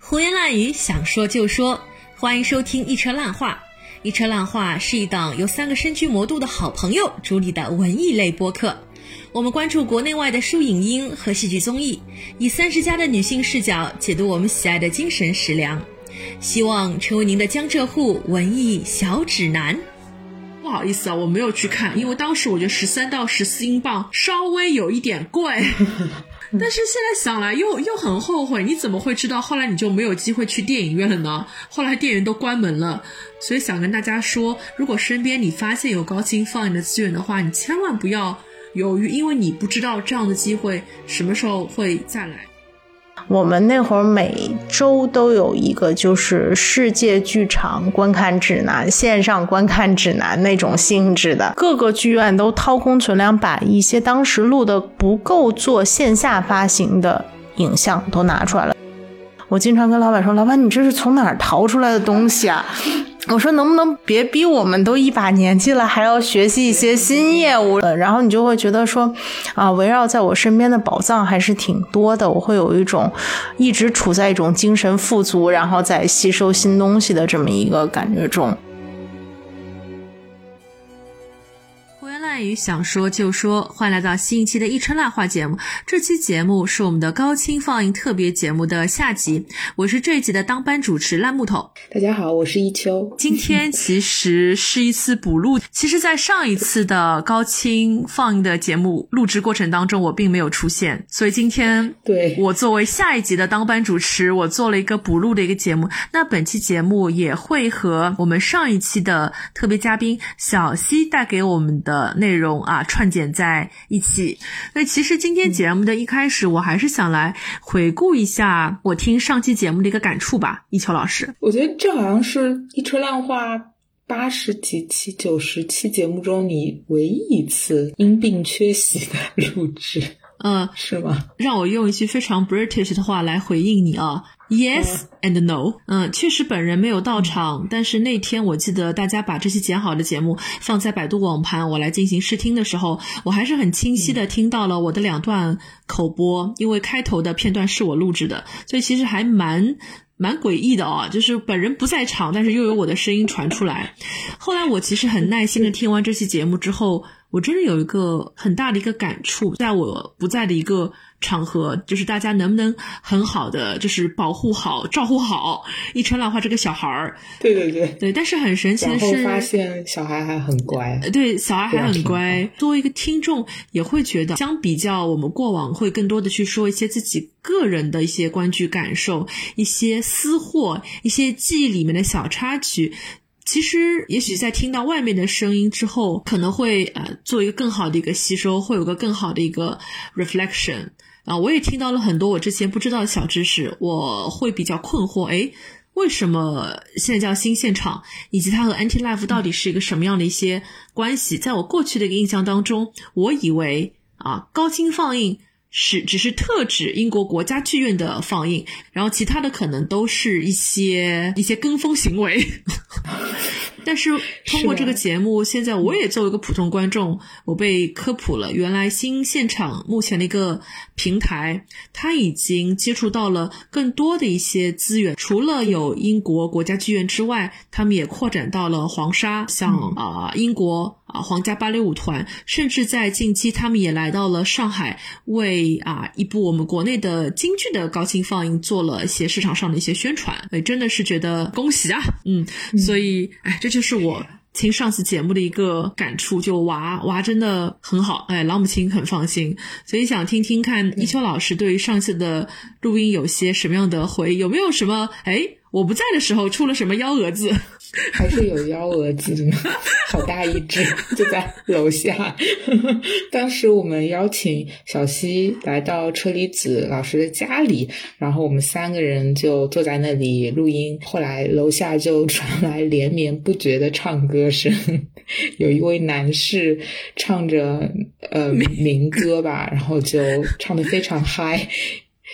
胡言乱语，想说就说，欢迎收听一车烂话。一车烂话是一档由三个身居魔都的好朋友主理的文艺类播客。我们关注国内外的书影音和戏剧综艺，以三十加的女性视角解读我们喜爱的精神食粮，希望成为您的江浙沪文艺小指南。不好意思啊，我没有去看，因为当时我觉得十三到十四英镑稍微有一点贵。但是现在想来又又很后悔，你怎么会知道？后来你就没有机会去电影院了呢？后来电影院都关门了，所以想跟大家说，如果身边你发现有高清放映的资源的话，你千万不要犹豫，因为你不知道这样的机会什么时候会再来。我们那会儿每周都有一个就是世界剧场观看指南、线上观看指南那种性质的，各个剧院都掏空存粮，把一些当时录的不够做线下发行的影像都拿出来了。我经常跟老板说：“老板，你这是从哪儿淘出来的东西啊？”我说：“能不能别逼我们都一把年纪了，还要学习一些新业务？”然后你就会觉得说：“啊，围绕在我身边的宝藏还是挺多的。”我会有一种一直处在一种精神富足，然后在吸收新东西的这么一个感觉中。语想说就说，欢迎来到新一期的《一车烂话》节目。这期节目是我们的高清放映特别节目的下集，我是这一集的当班主持烂木头。大家好，我是一秋。今天其实是一次补录，其实，在上一次的高清放映的节目录制过程当中，我并没有出现，所以今天对我作为下一集的当班主持，我做了一个补录的一个节目。那本期节目也会和我们上一期的特别嘉宾小溪带给我们的内。内容啊串剪在一起。那其实今天节目的一开始，我还是想来回顾一下我听上期节目的一个感触吧。一秋老师，我觉得这好像是一车烂话八十几期、九十期节目中你唯一一次因病缺席的录制。嗯，是吧？让我用一句非常 British 的话来回应你啊，Yes and no。嗯，确实本人没有到场，但是那天我记得大家把这期剪好的节目放在百度网盘，我来进行试听的时候，我还是很清晰的听到了我的两段口播，因为开头的片段是我录制的，所以其实还蛮蛮诡异的哦，就是本人不在场，但是又有我的声音传出来。后来我其实很耐心的听完这期节目之后。我真的有一个很大的一个感触，在我不在的一个场合，就是大家能不能很好的，就是保护好、照顾好一川浪花这个小孩儿。对对对对，但是很神奇的是，发现小孩还很乖。对，小孩还很乖。作为一个听众，也会觉得，相比较我们过往会更多的去说一些自己个人的一些观剧感受、一些私货、一些记忆里面的小插曲。其实，也许在听到外面的声音之后，可能会呃做一个更好的一个吸收，会有个更好的一个 reflection 啊。我也听到了很多我之前不知道的小知识，我会比较困惑，诶，为什么现在叫新现场，以及它和 Anti Life 到底是一个什么样的一些关系？在我过去的一个印象当中，我以为啊高清放映。是，只是特指英国国家剧院的放映，然后其他的可能都是一些一些跟风行为。但是通过这个节目，现在我也作为一个普通观众，我被科普了，原来新现场目前的一个平台，它已经接触到了更多的一些资源，除了有英国国家剧院之外，他们也扩展到了黄沙，像啊英国啊皇家芭蕾舞团，甚至在近期他们也来到了上海，为啊一部我们国内的京剧的高清放映做了一些市场上的一些宣传，哎，真的是觉得恭喜啊，嗯，所以哎这就。就是我听上次节目的一个感触，就娃娃真的很好，哎，老母亲很放心，所以想听听看一秋老师对于上次的录音有些什么样的回忆，有没有什么哎我不在的时候出了什么幺蛾子？还是有幺蛾子的，好大一只，就在楼下。当时我们邀请小西来到车厘子老师的家里，然后我们三个人就坐在那里录音。后来楼下就传来连绵不绝的唱歌声，有一位男士唱着呃民歌吧，然后就唱的非常嗨，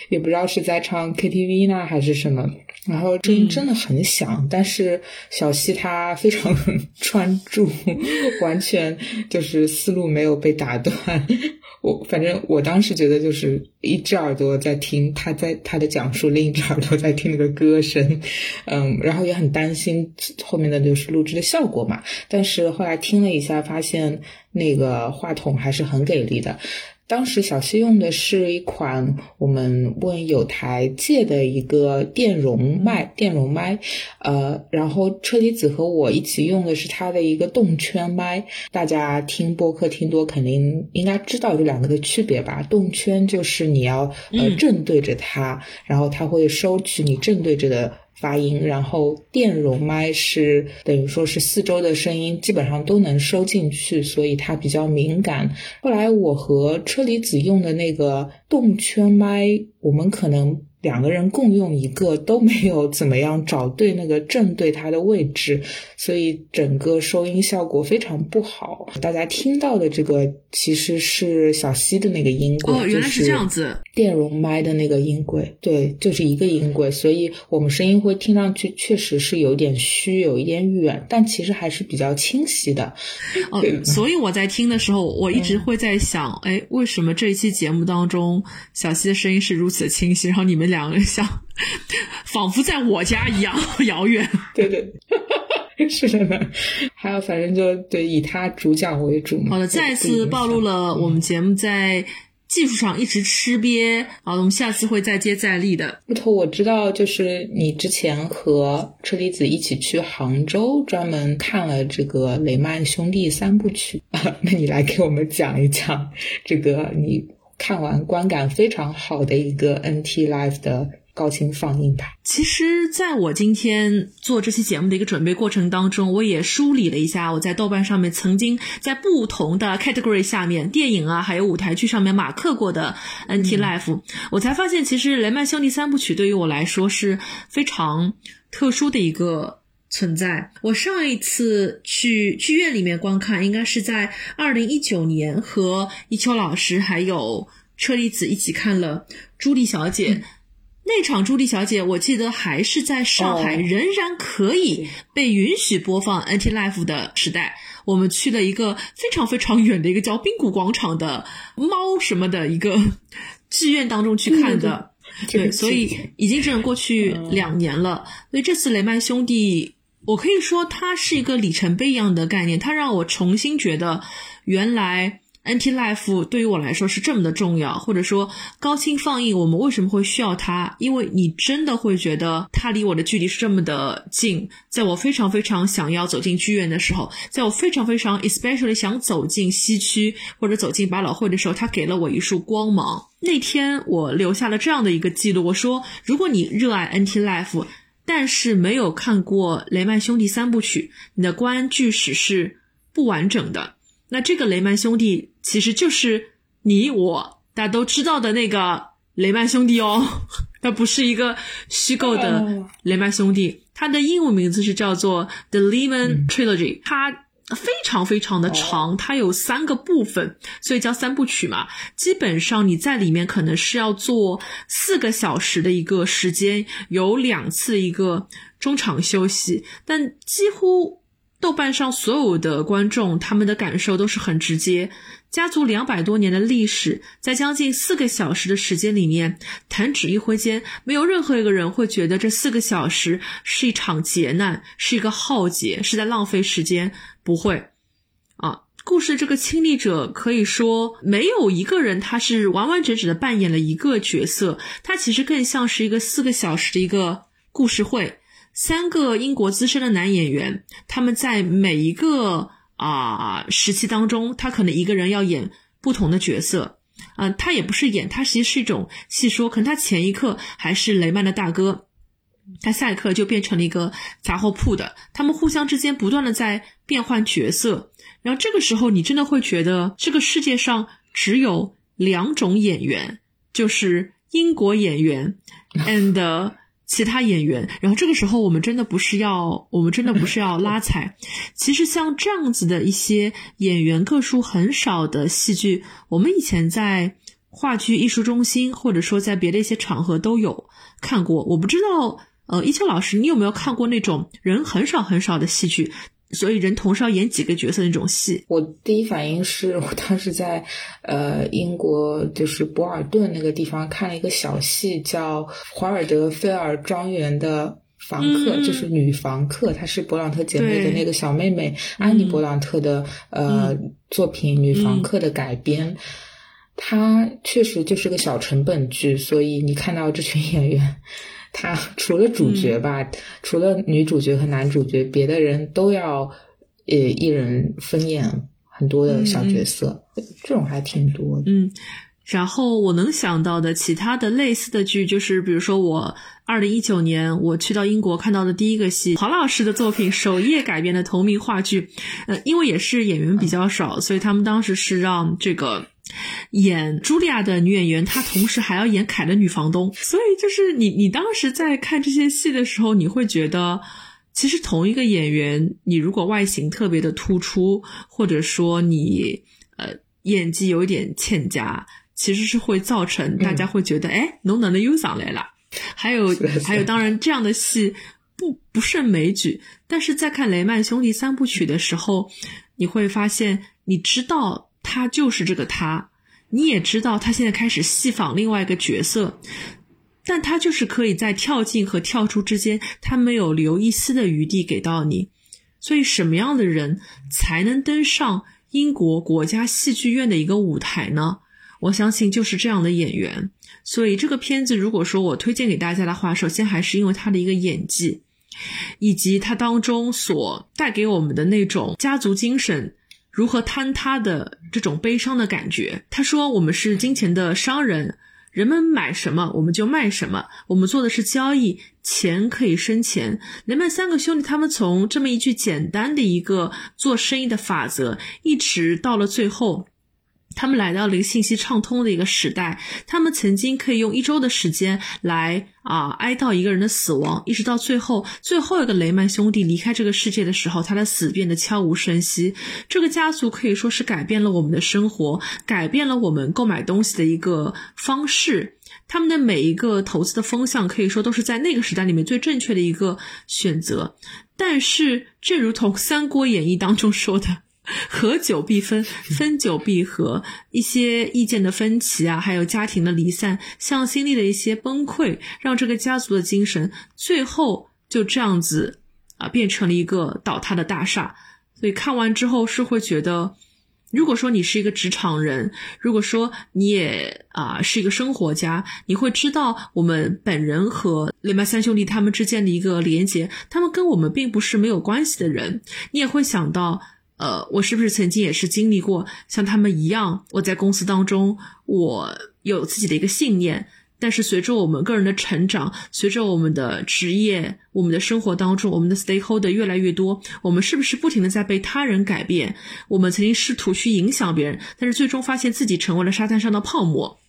也不知道是在唱 KTV 呢还是什么。然后声音真的很响，但是小西他非常 专注，完全就是思路没有被打断。我反正我当时觉得就是一只耳朵在听他在他的讲述，另一只耳朵在听那个歌声，嗯，然后也很担心后面的就是录制的效果嘛。但是后来听了一下，发现那个话筒还是很给力的。当时小溪用的是一款我们问友台借的一个电容麦，电容麦，呃，然后车厘子和我一起用的是它的一个动圈麦。大家听播客听多，肯定应该知道这两个的区别吧？动圈就是你要呃正对着它，然后它会收取你正对着的。发音，然后电容麦是等于说是四周的声音基本上都能收进去，所以它比较敏感。后来我和车厘子用的那个动圈麦，我们可能。两个人共用一个都没有怎么样找对那个正对它的位置，所以整个收音效果非常不好。大家听到的这个其实是小溪的那个音轨，哦，原来是这样子。电容麦的那个音轨，对，就是一个音轨，所以我们声音会听上去确实是有点虚，有一点远，但其实还是比较清晰的。哦，所以我在听的时候，我一直会在想，哎，为什么这一期节目当中小溪的声音是如此的清晰，然后你们俩。两个像，仿佛在我家一样遥远。对对，是的。还有，反正就对以他主讲为主。好的，再次暴露了我们节目在技术上一直吃瘪。好，我们下次会再接再厉的。木头，我知道，就是你之前和车厘子一起去杭州，专门看了这个雷曼兄弟三部曲。那你来给我们讲一讲这个你。看完观感非常好的一个 NT Live 的高清放映吧。其实，在我今天做这期节目的一个准备过程当中，我也梳理了一下我在豆瓣上面曾经在不同的 category 下面，电影啊，还有舞台剧上面马克过的 NT Live，我才发现，其实雷曼兄弟三部曲对于我来说是非常特殊的一个。存在。我上一次去剧院里面观看，应该是在二零一九年，和一秋老师还有车厘子一起看了《朱莉小姐》。那场《朱莉小姐》，我记得还是在上海仍然可以被允许播放 NT Life 的时代。我们去了一个非常非常远的一个叫滨谷广场的猫什么的一个 剧院当中去看的。对，所以已经整整过去两年了。所以这次雷曼兄弟。我可以说，它是一个里程碑一样的概念。它让我重新觉得，原来 NT Life 对于我来说是这么的重要，或者说高清放映，我们为什么会需要它？因为你真的会觉得它离我的距离是这么的近。在我非常非常想要走进剧院的时候，在我非常非常 especially 想走进西区或者走进百老汇的时候，它给了我一束光芒。那天我留下了这样的一个记录，我说：如果你热爱 NT Life。但是没有看过雷曼兄弟三部曲，你的观剧史是不完整的。那这个雷曼兄弟其实就是你我大家都知道的那个雷曼兄弟哦，它不是一个虚构的雷曼兄弟，它的英文名字是叫做 The Lehman Trilogy，它。非常非常的长，它有三个部分，所以叫三部曲嘛。基本上你在里面可能是要做四个小时的一个时间，有两次一个中场休息，但几乎。豆瓣上所有的观众，他们的感受都是很直接。家族两百多年的历史，在将近四个小时的时间里面，弹指一挥间，没有任何一个人会觉得这四个小时是一场劫难，是一个浩劫，是在浪费时间。不会，啊，故事这个亲历者可以说没有一个人他是完完整整的扮演了一个角色，他其实更像是一个四个小时的一个故事会。三个英国资深的男演员，他们在每一个啊时期当中，他可能一个人要演不同的角色，嗯，他也不是演，他其实是一种戏说，可能他前一刻还是雷曼的大哥，他下一刻就变成了一个杂货铺的，他们互相之间不断的在变换角色，然后这个时候你真的会觉得这个世界上只有两种演员，就是英国演员 and。其他演员，然后这个时候我们真的不是要，我们真的不是要拉踩。其实像这样子的一些演员个数很少的戏剧，我们以前在话剧艺术中心或者说在别的一些场合都有看过。我不知道，呃，一秋老师，你有没有看过那种人很少很少的戏剧？所以人同时要演几个角色那种戏。我第一反应是我当时在呃英国就是博尔顿那个地方看了一个小戏，叫《华尔德菲尔庄园的房客》，就是女房客，她是勃朗特姐妹的那个小妹妹安妮·勃朗特的呃作品《女房客》的改编。它确实就是个小成本剧，所以你看到这群演员，他除了主角吧，除了女主角和男主角，别的人都要呃一人分演很多的小角色，这种还挺多的。嗯，然后我能想到的其他的类似的剧，就是比如说我二零一九年我去到英国看到的第一个戏，黄老师的作品首页改编的同名话剧，呃，因为也是演员比较少，所以他们当时是让这个。演茱莉亚的女演员，她同时还要演凯的女房东，所以就是你，你当时在看这些戏的时候，你会觉得，其实同一个演员，你如果外形特别的突出，或者说你呃演技有一点欠佳，其实是会造成大家会觉得，哎，侬哪能又上来了？还有还有，当然这样的戏不不胜枚举，但是在看雷曼兄弟三部曲的时候，你会发现，你知道。他就是这个他，你也知道他现在开始戏仿另外一个角色，但他就是可以在跳进和跳出之间，他没有留一丝的余地给到你。所以，什么样的人才能登上英国国家戏剧院的一个舞台呢？我相信就是这样的演员。所以，这个片子如果说我推荐给大家的话，首先还是因为他的一个演技，以及他当中所带给我们的那种家族精神。如何坍塌的这种悲伤的感觉？他说：“我们是金钱的商人，人们买什么我们就卖什么，我们做的是交易，钱可以生钱。人们三个兄弟他们从这么一句简单的一个做生意的法则，一直到了最后。”他们来到了一个信息畅通的一个时代，他们曾经可以用一周的时间来啊哀悼一个人的死亡，一直到最后最后一个雷曼兄弟离开这个世界的时候，他的死变得悄无声息。这个家族可以说是改变了我们的生活，改变了我们购买东西的一个方式。他们的每一个投资的风向可以说都是在那个时代里面最正确的一个选择。但是，正如同《三国演义》当中说的。合久必分，分久必合。一些意见的分歧啊，还有家庭的离散，向心力的一些崩溃，让这个家族的精神最后就这样子啊，变成了一个倒塌的大厦。所以看完之后是会觉得，如果说你是一个职场人，如果说你也啊是一个生活家，你会知道我们本人和雷曼三兄弟他们之间的一个连结，他们跟我们并不是没有关系的人，你也会想到。呃，我是不是曾经也是经历过像他们一样？我在公司当中，我有自己的一个信念，但是随着我们个人的成长，随着我们的职业、我们的生活当中，我们的 stakeholder 越来越多，我们是不是不停的在被他人改变？我们曾经试图去影响别人，但是最终发现自己成为了沙滩上的泡沫。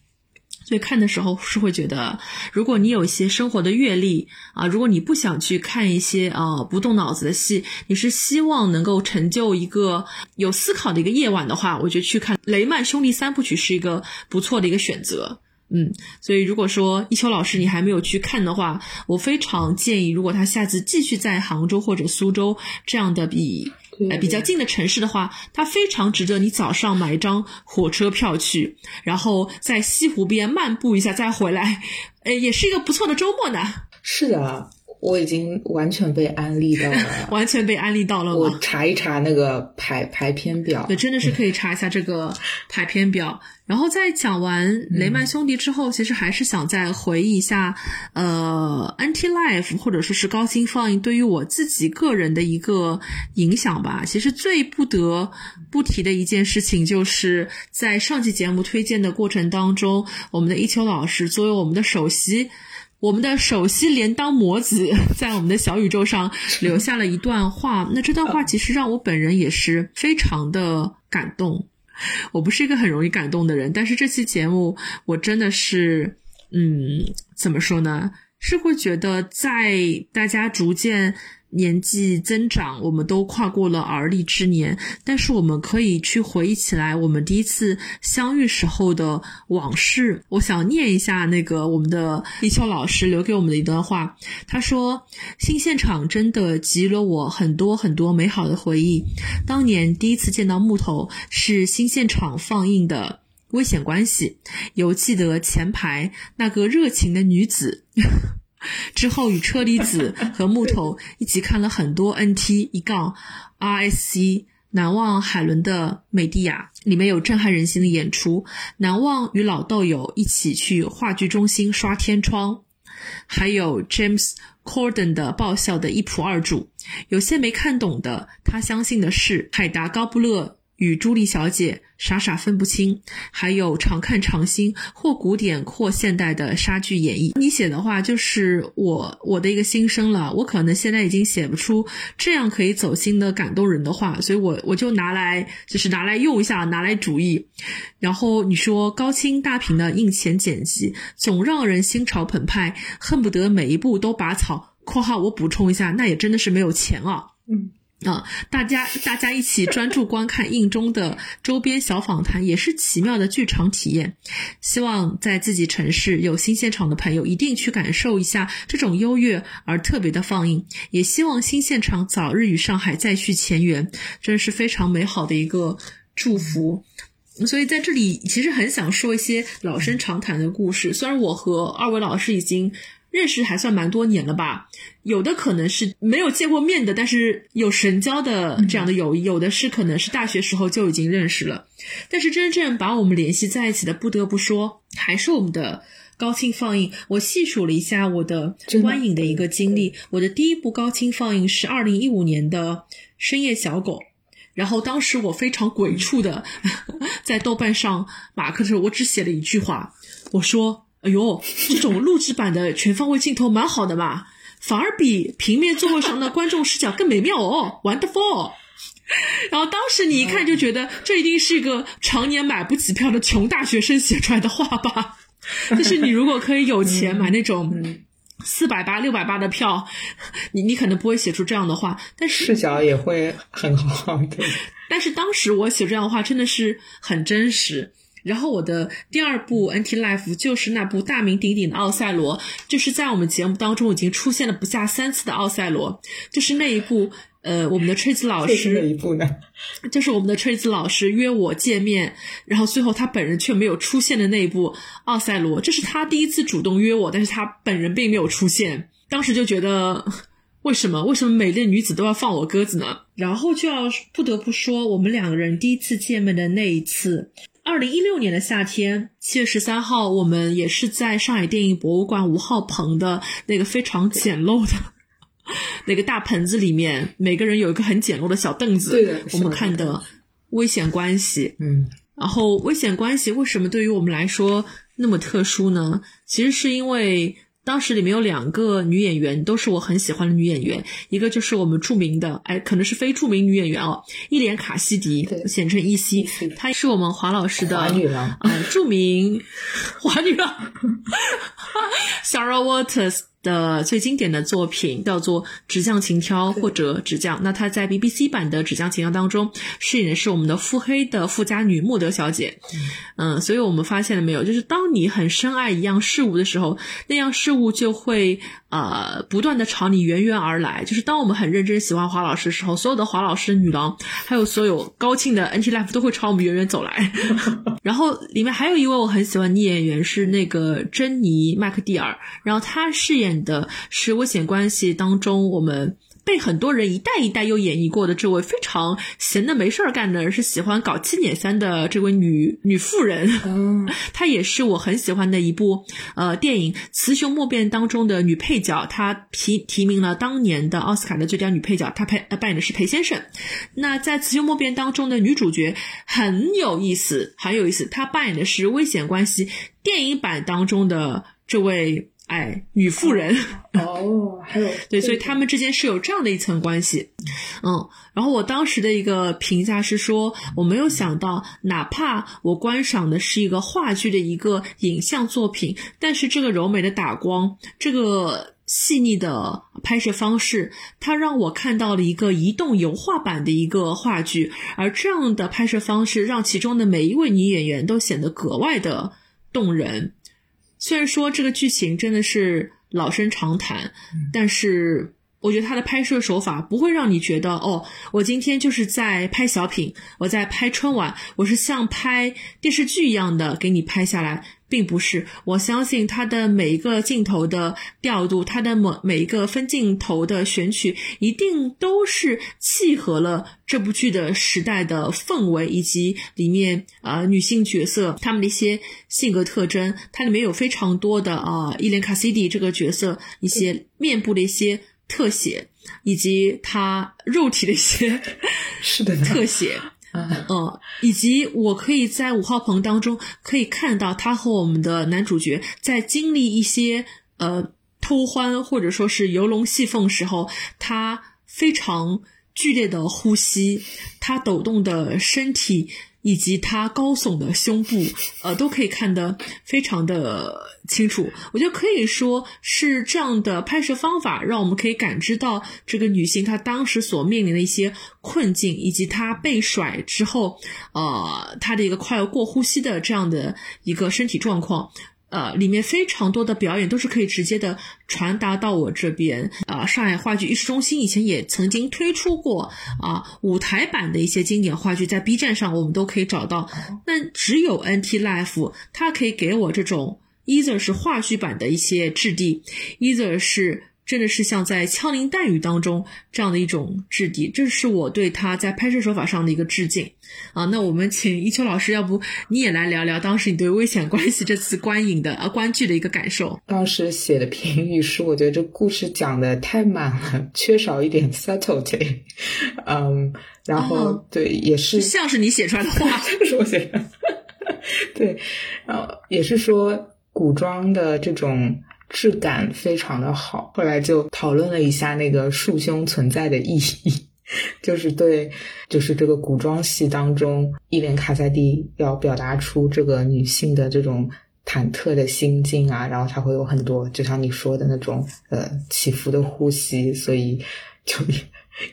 所以看的时候是会觉得，如果你有一些生活的阅历啊，如果你不想去看一些啊不动脑子的戏，你是希望能够成就一个有思考的一个夜晚的话，我觉得去看《雷曼兄弟三部曲》是一个不错的一个选择。嗯，所以如果说一秋老师你还没有去看的话，我非常建议，如果他下次继续在杭州或者苏州这样的比呃比较近的城市的话，它非常值得你早上买一张火车票去，然后在西湖边漫步一下再回来，呃，也是一个不错的周末呢。是的。我已经完全被安利到了，完全被安利到了。我查一查那个排排片表，对，真的是可以查一下这个排片表。然后在讲完雷曼兄弟之后，其实还是想再回忆一下，呃，Anti Life 或者说是高清放映对于我自己个人的一个影响吧。其实最不得不提的一件事情，就是在上期节目推荐的过程当中，我们的一秋老师作为我们的首席。我们的首席镰刀魔子 在我们的小宇宙上留下了一段话，那这段话其实让我本人也是非常的感动。我不是一个很容易感动的人，但是这期节目我真的是，嗯，怎么说呢？是会觉得在大家逐渐年纪增长，我们都跨过了而立之年，但是我们可以去回忆起来我们第一次相遇时候的往事。我想念一下那个我们的立秋老师留给我们的一段话，他说：“新现场真的给予了我很多很多美好的回忆。当年第一次见到木头是新现场放映的。”危险关系，犹记得前排那个热情的女子。之后与车厘子和木头一起看了很多 NT 一杠 RSC，难忘海伦的美蒂亚里面有震撼人心的演出，难忘与老豆友一起去话剧中心刷天窗，还有 James Corden 的爆笑的一仆二主，有些没看懂的，他相信的是海达高布勒。与朱莉小姐傻傻分不清，还有常看常新，或古典或现代的莎剧演绎。你写的话就是我我的一个心声了。我可能现在已经写不出这样可以走心的感动人的话，所以我我就拿来就是拿来用一下，拿来主义。然后你说高清大屏的印前剪辑，总让人心潮澎湃，恨不得每一步都拔草。括号我补充一下，那也真的是没有钱啊。嗯。啊，大家大家一起专注观看印中的周边小访谈，也是奇妙的剧场体验。希望在自己城市有新现场的朋友，一定去感受一下这种优越而特别的放映。也希望新现场早日与上海再续前缘，真是非常美好的一个祝福。所以在这里，其实很想说一些老生常谈的故事。虽然我和二位老师已经。认识还算蛮多年了吧，有的可能是没有见过面的，但是有神交的这样的友谊；有的是可能是大学时候就已经认识了。但是真正把我们联系在一起的，不得不说还是我们的高清放映。我细数了一下我的观影的一个经历，我的第一部高清放映是二零一五年的《深夜小狗》，然后当时我非常鬼畜的 在豆瓣上马克的时候，我只写了一句话，我说。哎呦，这种录制版的全方位镜头蛮好的嘛，反而比平面座位上的观众视角更美妙哦，wonderful。然后当时你一看就觉得，这一定是一个常年买不起票的穷大学生写出来的话吧？就是你如果可以有钱 买那种四百八、六百八的票，你你可能不会写出这样的话，但是视角也会很好。对。但是当时我写这样的话真的是很真实。然后我的第二部 NT Life 就是那部大名鼎鼎的《奥赛罗》，就是在我们节目当中已经出现了不下三次的《奥赛罗》，就是那一部，呃，我们的吹子老师哪一部呢？就是我们的吹子老师约我见面，然后最后他本人却没有出现的那一部《奥赛罗》，这是他第一次主动约我，但是他本人并没有出现。当时就觉得，为什么为什么美丽女子都要放我鸽子呢？然后就要不得不说，我们两个人第一次见面的那一次。二零一六年的夏天，七月十三号，我们也是在上海电影博物馆五号棚的那个非常简陋的 那个大盆子里面，每个人有一个很简陋的小凳子。对的，我们看的《危险关系》。嗯，然后《危险关系》为什么对于我们来说那么特殊呢？其实是因为。当时里面有两个女演员，都是我很喜欢的女演员，一个就是我们著名的，哎，可能是非著名女演员哦，伊莲卡西迪，简称伊西，她是我们华老师的华女郎，嗯，著名 华女郎，Sarah Waters。的最经典的作品叫做《纸匠情挑》或者《纸匠》，那他在 BBC 版的《纸匠情挑》当中饰演的是我们的腹黑的富家女莫德小姐。嗯，所以我们发现了没有，就是当你很深爱一样事物的时候，那样事物就会呃不断的朝你源源而来。就是当我们很认真喜欢华老师的时候，所有的华老师女郎，还有所有高清的 NT Life 都会朝我们源源走来。然后里面还有一位我很喜欢的演员是那个珍妮麦克蒂尔，然后她饰演。的是危险关系当中，我们被很多人一代一代又演绎过的这位非常闲的没事儿干的人，是喜欢搞七捻三的这位女女妇人。嗯，她也是我很喜欢的一部呃电影《雌雄莫辨》当中的女配角，她提提名了当年的奥斯卡的最佳女配角，她配扮演的是裴先生。那在《雌雄莫辨》当中的女主角很有意思，很有意思，她扮演的是危险关系电影版当中的这位。哎，女妇人。哦，还有对，所以他们之间是有这样的一层关系，嗯，然后我当时的一个评价是说，我没有想到，哪怕我观赏的是一个话剧的一个影像作品，但是这个柔美的打光，这个细腻的拍摄方式，它让我看到了一个移动油画版的一个话剧，而这样的拍摄方式让其中的每一位女演员都显得格外的动人。虽然说这个剧情真的是老生常谈，但是。我觉得他的拍摄手法不会让你觉得哦，我今天就是在拍小品，我在拍春晚，我是像拍电视剧一样的给你拍下来，并不是。我相信他的每一个镜头的调度，他的每每一个分镜头的选取，一定都是契合了这部剧的时代的氛围，以及里面呃女性角色她们的一些性格特征。它里面有非常多的啊，伊莲卡西迪这个角色一些面部的一些。特写以及他肉体的一些是的特写，嗯，以及我可以在五号棚当中可以看到他和我们的男主角在经历一些呃偷欢或者说是游龙戏凤时候，他非常剧烈的呼吸，他抖动的身体。以及他高耸的胸部，呃，都可以看得非常的清楚。我觉得可以说是这样的拍摄方法，让我们可以感知到这个女性她当时所面临的一些困境，以及她被甩之后，呃，她的一个快要过呼吸的这样的一个身体状况。呃，里面非常多的表演都是可以直接的传达到我这边。啊，上海话剧艺术中心以前也曾经推出过啊舞台版的一些经典话剧，在 B 站上我们都可以找到。那只有 NT Life 它可以给我这种，either 是话剧版的一些质地，either 是。真的是像在枪林弹雨当中这样的一种质地，这是我对他在拍摄手法上的一个致敬啊。那我们请一秋老师，要不你也来聊聊当时你对《危险关系》这次观影的啊观剧的一个感受？当时写的评语是，我觉得这故事讲的太满了，缺少一点 subtlety。嗯，然后对，也是像是你写出来的话，是我写的。对，然后也是说古装的这种。质感非常的好，后来就讨论了一下那个束胸存在的意义，就是对，就是这个古装戏当中，伊莲卡塞蒂要表达出这个女性的这种忐忑的心境啊，然后她会有很多，就像你说的那种呃起伏的呼吸，所以就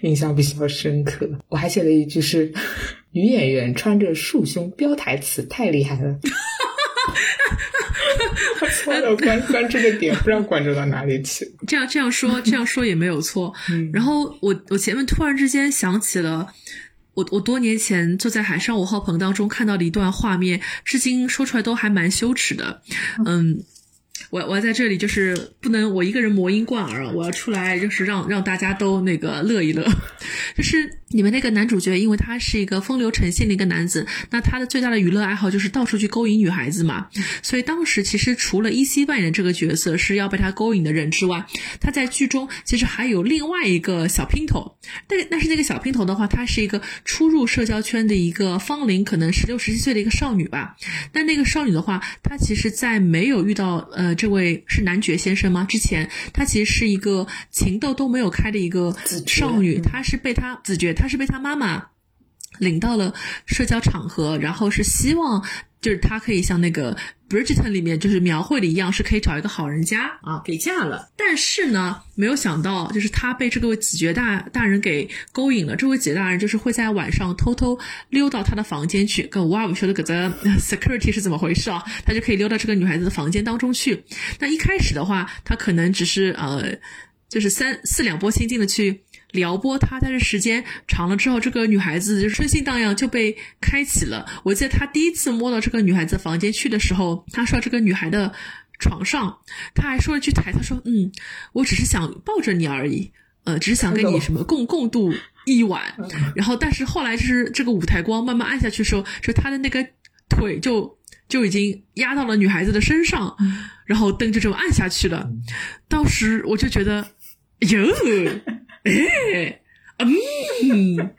印象比较深刻。我还写了一句是，女演员穿着束胸标台词，太厉害了。错了，关关注的点不知道关注到哪里去。这样这样说，这样说也没有错。然后我我前面突然之间想起了，我我多年前坐在海上五号棚当中看到的一段画面，至今说出来都还蛮羞耻的。嗯。我我要在这里就是不能我一个人魔音贯耳，我要出来就是让让大家都那个乐一乐。就是你们那个男主角，因为他是一个风流成性的一个男子，那他的最大的娱乐爱好就是到处去勾引女孩子嘛。所以当时其实除了依稀扮演的这个角色是要被他勾引的人之外，他在剧中其实还有另外一个小姘头。但但是那个小姘头的话，他是一个初入社交圈的一个芳龄可能十六十七岁的一个少女吧。但那个少女的话，她其实在没有遇到呃。这位是男爵先生吗？之前他其实是一个情窦都没有开的一个少女，她是被她子爵，她是被她妈妈领到了社交场合，然后是希望就是她可以像那个。Bridgerton 里面就是描绘的一样，是可以找一个好人家啊，给嫁了。但是呢，没有想到，就是她被这个子爵大大人给勾引了。这位子爵大人就是会在晚上偷偷溜到她的房间去，跟哇我说的个这 security 是怎么回事啊？他就可以溜到这个女孩子的房间当中去。那一开始的话，他可能只是呃，就是三四两拨千斤的去。撩拨她，但是时间长了之后，这个女孩子就春心荡漾，就被开启了。我记得他第一次摸到这个女孩子房间去的时候，他说这个女孩的床上，他还说了句台，他说：“嗯，我 只是想抱着你而已，呃，只是想跟你什么共共度一晚。”然后，但是后来就是这个舞台光慢慢暗下去的时候，就他的那个腿就就已经压到了女孩子的身上，然后灯就这么暗下去了。当时我就觉得，哟。哎，嗯，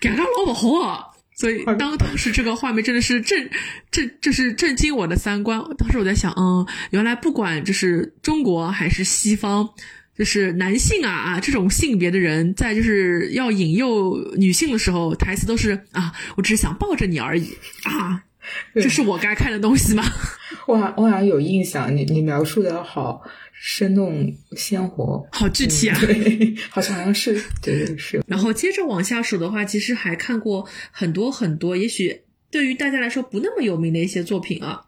感觉老不好啊！所以当当时这个画面真的是震 震，就是震惊我的三观。当时我在想，嗯，原来不管就是中国还是西方，就是男性啊啊这种性别的人，在就是要引诱女性的时候，台词都是啊，我只是想抱着你而已啊。这是我该看的东西吗？我好我好像有印象，你你描述的好生动鲜活，好具体啊，对，好像好像是对是。然后接着往下数的话，其实还看过很多很多，也许对于大家来说不那么有名的一些作品啊。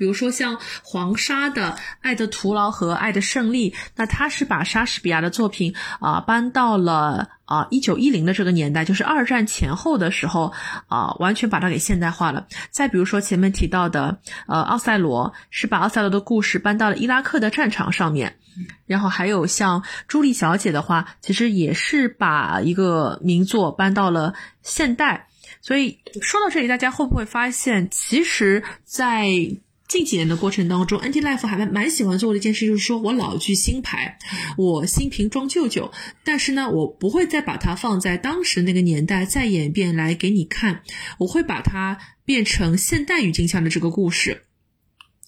比如说像黄沙的《爱的徒劳》和《爱的胜利》，那他是把莎士比亚的作品啊搬到了啊一九一零的这个年代，就是二战前后的时候啊，完全把它给现代化了。再比如说前面提到的呃《奥赛罗》，是把奥赛罗的故事搬到了伊拉克的战场上面。然后还有像《朱莉小姐》的话，其实也是把一个名作搬到了现代。所以说到这里，大家会不会发现，其实，在近几年的过程当中，Anti Life 还蛮蛮喜欢做的一件事，就是说我老剧新牌，我新瓶装旧酒，但是呢，我不会再把它放在当时那个年代再演一遍来给你看，我会把它变成现代语境下的这个故事。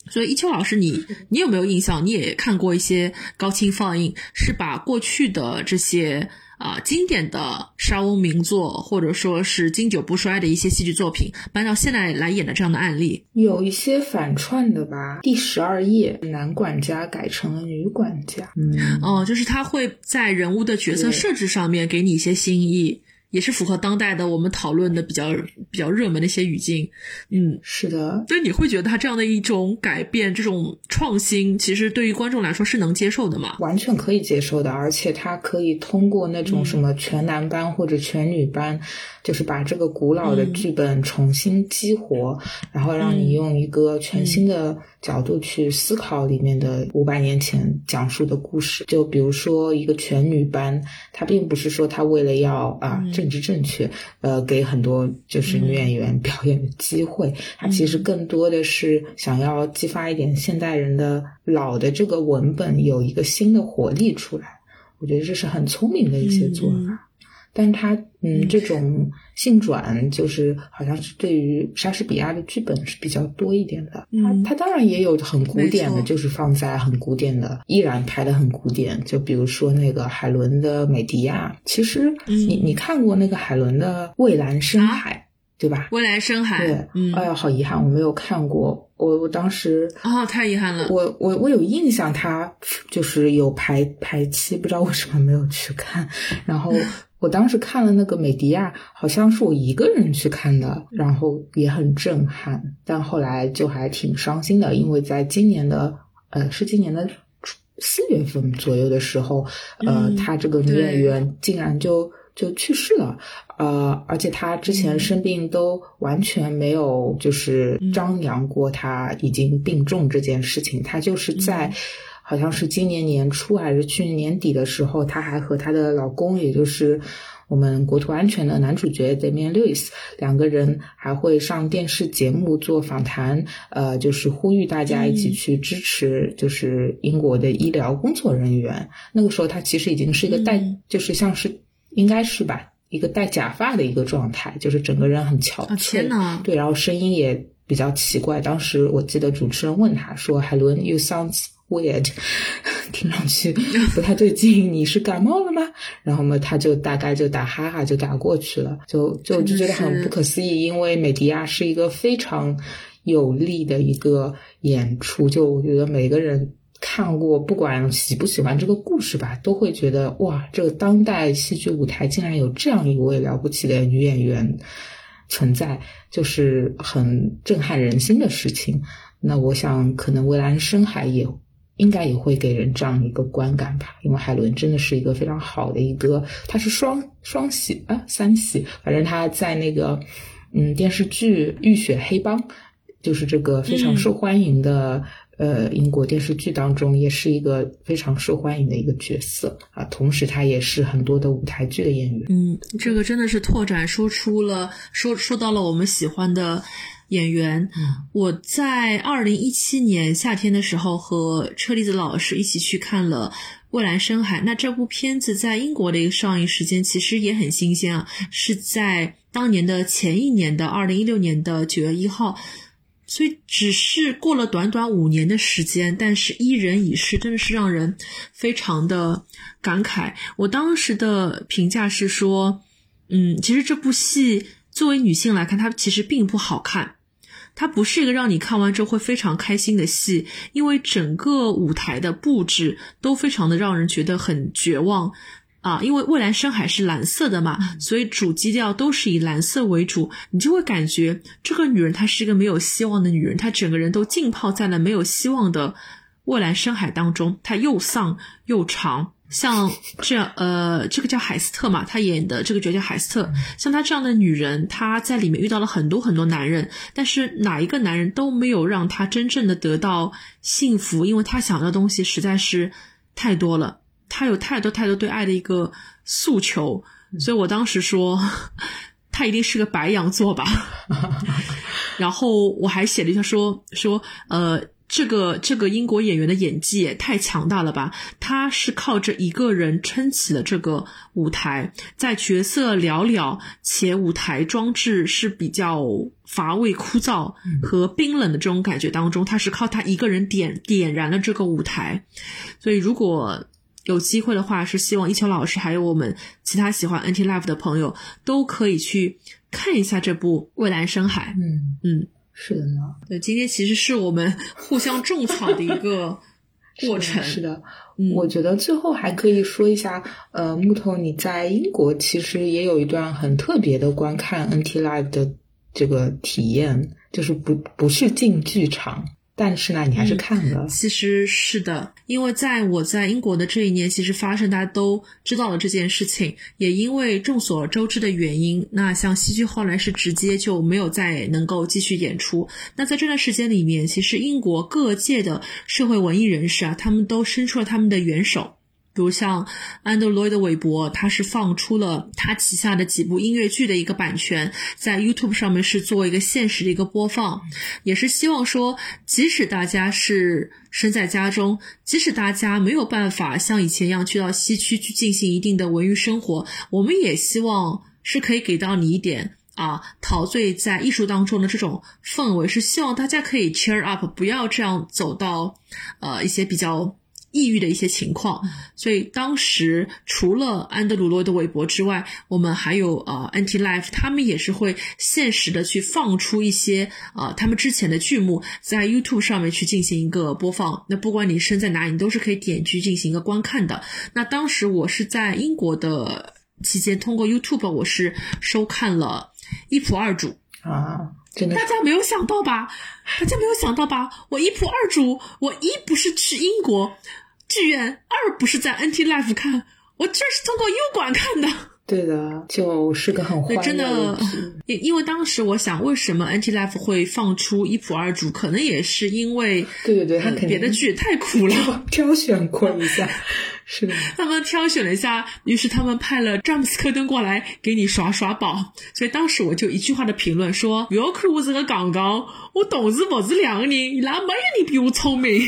所以一秋老师，你你有没有印象？你也看过一些高清放映，是把过去的这些。啊，经典的莎翁名作，或者说是经久不衰的一些戏剧作品，搬到现在来演的这样的案例，有一些反串的吧。第十二页，男管家改成了女管家。嗯，哦，就是他会在人物的角色设置上面给你一些新意。也是符合当代的我们讨论的比较比较热门的一些语境，嗯，是的。所以你会觉得他这样的一种改变、这种创新，其实对于观众来说是能接受的吗？完全可以接受的，而且他可以通过那种什么全男班或者全女班，就是把这个古老的剧本重新激活，然后让你用一个全新的。角度去思考里面的五百年前讲述的故事，就比如说一个全女班，它并不是说她为了要啊政治正确，呃，给很多就是女演员表演的机会，它其实更多的是想要激发一点现代人的老的这个文本有一个新的活力出来，我觉得这是很聪明的一些做法。但是他，嗯，这种性转就是好像是对于莎士比亚的剧本是比较多一点的。他他当然也有很古典的，就是放在很古典的，依然拍的很古典。就比如说那个海伦的《美迪亚》，其实你你看过那个海伦的《蔚蓝深海》，对吧？蔚蓝深海，对，哎呀，好遗憾，我没有看过。我我当时啊，太遗憾了。我我我有印象，他就是有排排期，不知道为什么没有去看。然后。我当时看了那个美迪亚，好像是我一个人去看的，然后也很震撼，但后来就还挺伤心的，因为在今年的呃是今年的四月份左右的时候，呃，她这个女演员竟然就就去世了，呃，而且她之前生病都完全没有就是张扬过她已经病重这件事情，她就是在。好像是今年年初还是去年年底的时候，她还和她的老公，也就是我们国土安全的男主角 Damian Lewis 两个人还会上电视节目做访谈，呃，就是呼吁大家一起去支持，就是英国的医疗工作人员。那个时候她其实已经是一个戴，就是像是应该是吧，一个戴假发的一个状态，就是整个人很憔悴。天呐，对，然后声音也比较奇怪。当时我记得主持人问他说：“海伦，You sounds。” Weird，听上去不太对劲。你是感冒了吗？然后嘛，他就大概就打哈哈就打过去了，就就就觉得很不可思议。因为美迪亚是一个非常有力的一个演出，就我觉得每个人看过，不管喜不喜欢这个故事吧，都会觉得哇，这个当代戏剧舞台竟然有这样一位了不起的女演员存在，就是很震撼人心的事情。那我想，可能蔚蓝深海也。应该也会给人这样一个观感吧，因为海伦真的是一个非常好的一个，他是双双喜啊三喜，反正他在那个嗯电视剧《浴血黑帮》，就是这个非常受欢迎的呃英国电视剧当中，也是一个非常受欢迎的一个角色啊。同时，他也是很多的舞台剧的演员。嗯，这个真的是拓展说出了说说到了我们喜欢的。演员，我在二零一七年夏天的时候和车厘子老师一起去看了《蔚蓝深海》。那这部片子在英国的一个上映时间其实也很新鲜啊，是在当年的前一年的二零一六年的九月一号。所以只是过了短短五年的时间，但是一人已逝，真的是让人非常的感慨。我当时的评价是说，嗯，其实这部戏作为女性来看，它其实并不好看。它不是一个让你看完之后会非常开心的戏，因为整个舞台的布置都非常的让人觉得很绝望。啊，因为蔚蓝深海是蓝色的嘛，所以主基调都是以蓝色为主，你就会感觉这个女人她是一个没有希望的女人，她整个人都浸泡在了没有希望的蔚蓝深海当中，她又丧又长。像这样，呃，这个叫海斯特嘛，她演的这个角色叫海斯特，像她这样的女人，她在里面遇到了很多很多男人，但是哪一个男人都没有让她真正的得到幸福，因为她想要的东西实在是太多了。她有太多太多对爱的一个诉求，所以我当时说，她一定是个白羊座吧。然后我还写了一下说说，呃，这个这个英国演员的演技也太强大了吧？他是靠着一个人撑起了这个舞台，在角色寥寥且舞台装置是比较乏味枯燥和冰冷的这种感觉当中，他是靠他一个人点点燃了这个舞台。所以如果有机会的话，是希望一秋老师还有我们其他喜欢 Anti Life 的朋友都可以去看一下这部《蔚蓝深海》。嗯嗯，是的呢。对，今天其实是我们 互相种草的一个 过程。是的，嗯我觉得最后还可以说一下，呃，木头你在英国其实也有一段很特别的观看 NT Live 的这个体验，就是不不是进剧场。但是呢，你还是看了。其实是的，因为在我在英国的这一年，其实发生大家都知道了这件事情，也因为众所周知的原因，那像戏剧后来是直接就没有再能够继续演出。那在这段时间里面，其实英国各界的社会文艺人士啊，他们都伸出了他们的援手。比如像安德罗伊的韦伯，他是放出了他旗下的几部音乐剧的一个版权，在 YouTube 上面是做一个限时的一个播放，也是希望说，即使大家是身在家中，即使大家没有办法像以前一样去到西区去进行一定的文娱生活，我们也希望是可以给到你一点啊，陶醉在艺术当中的这种氛围，是希望大家可以 cheer up，不要这样走到呃一些比较。抑郁的一些情况，所以当时除了安德鲁·罗的韦伯之外，我们还有呃 Anti Life，他们也是会限时的去放出一些呃他们之前的剧目，在 YouTube 上面去进行一个播放。那不管你身在哪里，你都是可以点击进行一个观看的。那当时我是在英国的期间，通过 YouTube 我是收看了一仆二主啊。真的，大家没有想到吧？大家没有想到吧？我一仆二主，我一不是去英国。剧院二不是在 NT Life 看，我这是通过 U 管看的。对的，就是个很欢乐真的，因因为当时我想，为什么 NT Life 会放出一仆二主？可能也是因为，对对对，他别的剧太苦了，挑选过一下，是的，他们挑选了一下，于是他们派了詹姆斯科登过来给你耍耍宝。所以当时我就一句话的评论说：不要看我是个杠杠，我同时不是两个人，伊拉没有人比我聪明。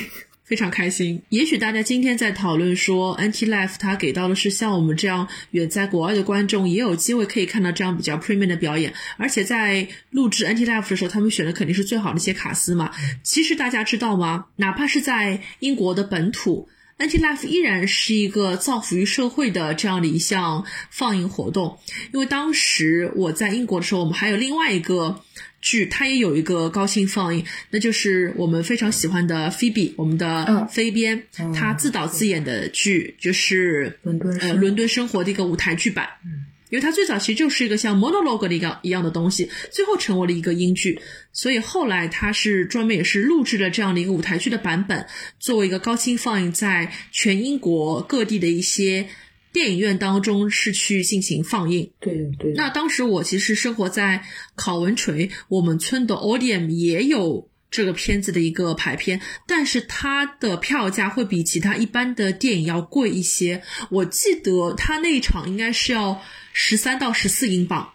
非常开心。也许大家今天在讨论说，Anti Life 它给到的是像我们这样远在国外的观众也有机会可以看到这样比较 premium 的表演，而且在录制 Anti Life 的时候，他们选的肯定是最好的一些卡司嘛。其实大家知道吗？哪怕是在英国的本土，Anti Life 依然是一个造福于社会的这样的一项放映活动。因为当时我在英国的时候，我们还有另外一个。剧它也有一个高清放映，那就是我们非常喜欢的菲比，我们的飞边，他自导自演的剧，就是伦敦呃伦敦生活的一个舞台剧版。嗯，因为它最早其实就是一个像 monologue 的一个一样的东西，最后成为了一个英剧，所以后来它是专门也是录制了这样的一个舞台剧的版本，作为一个高清放映，在全英国各地的一些。电影院当中是去进行放映，对对。那当时我其实生活在考文垂，我们村的 Odeon 也有这个片子的一个排片，但是它的票价会比其他一般的电影要贵一些。我记得它那一场应该是要十三到十四英镑，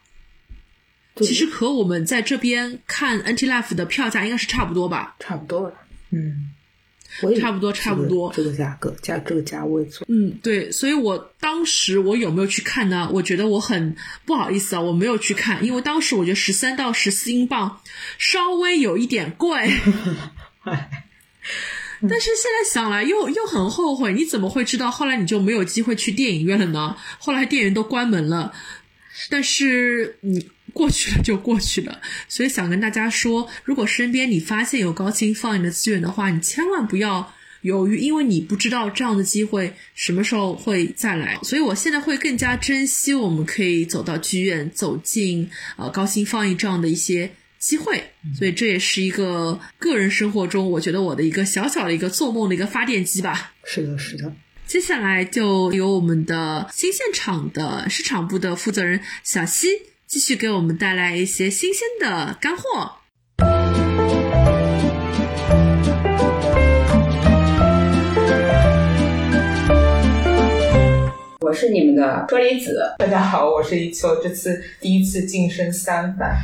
其实和我们在这边看 Anti Life 的票价应该是差不多吧？差不多了，嗯。差不多，差不多，这个价格价这个价位做，嗯，对，所以我当时我有没有去看呢？我觉得我很不好意思啊，我没有去看，因为当时我觉得十三到十四英镑稍微有一点贵，但是现在想来又又很后悔，你怎么会知道？后来你就没有机会去电影院了呢？后来电影院都关门了，但是你。过去了就过去了。所以想跟大家说，如果身边你发现有高清放映的资源的话，你千万不要犹豫，因为你不知道这样的机会什么时候会再来。所以我现在会更加珍惜我们可以走到剧院、走进呃高清放映这样的一些机会。所以这也是一个个人生活中，我觉得我的一个小小的一个做梦的一个发电机吧。是的，是的。接下来就由我们的新现场的市场部的负责人小西继续给我们带来一些新鲜的干货。我是你们的车厘子，大家好，我是一秋，这次第一次晋升三班，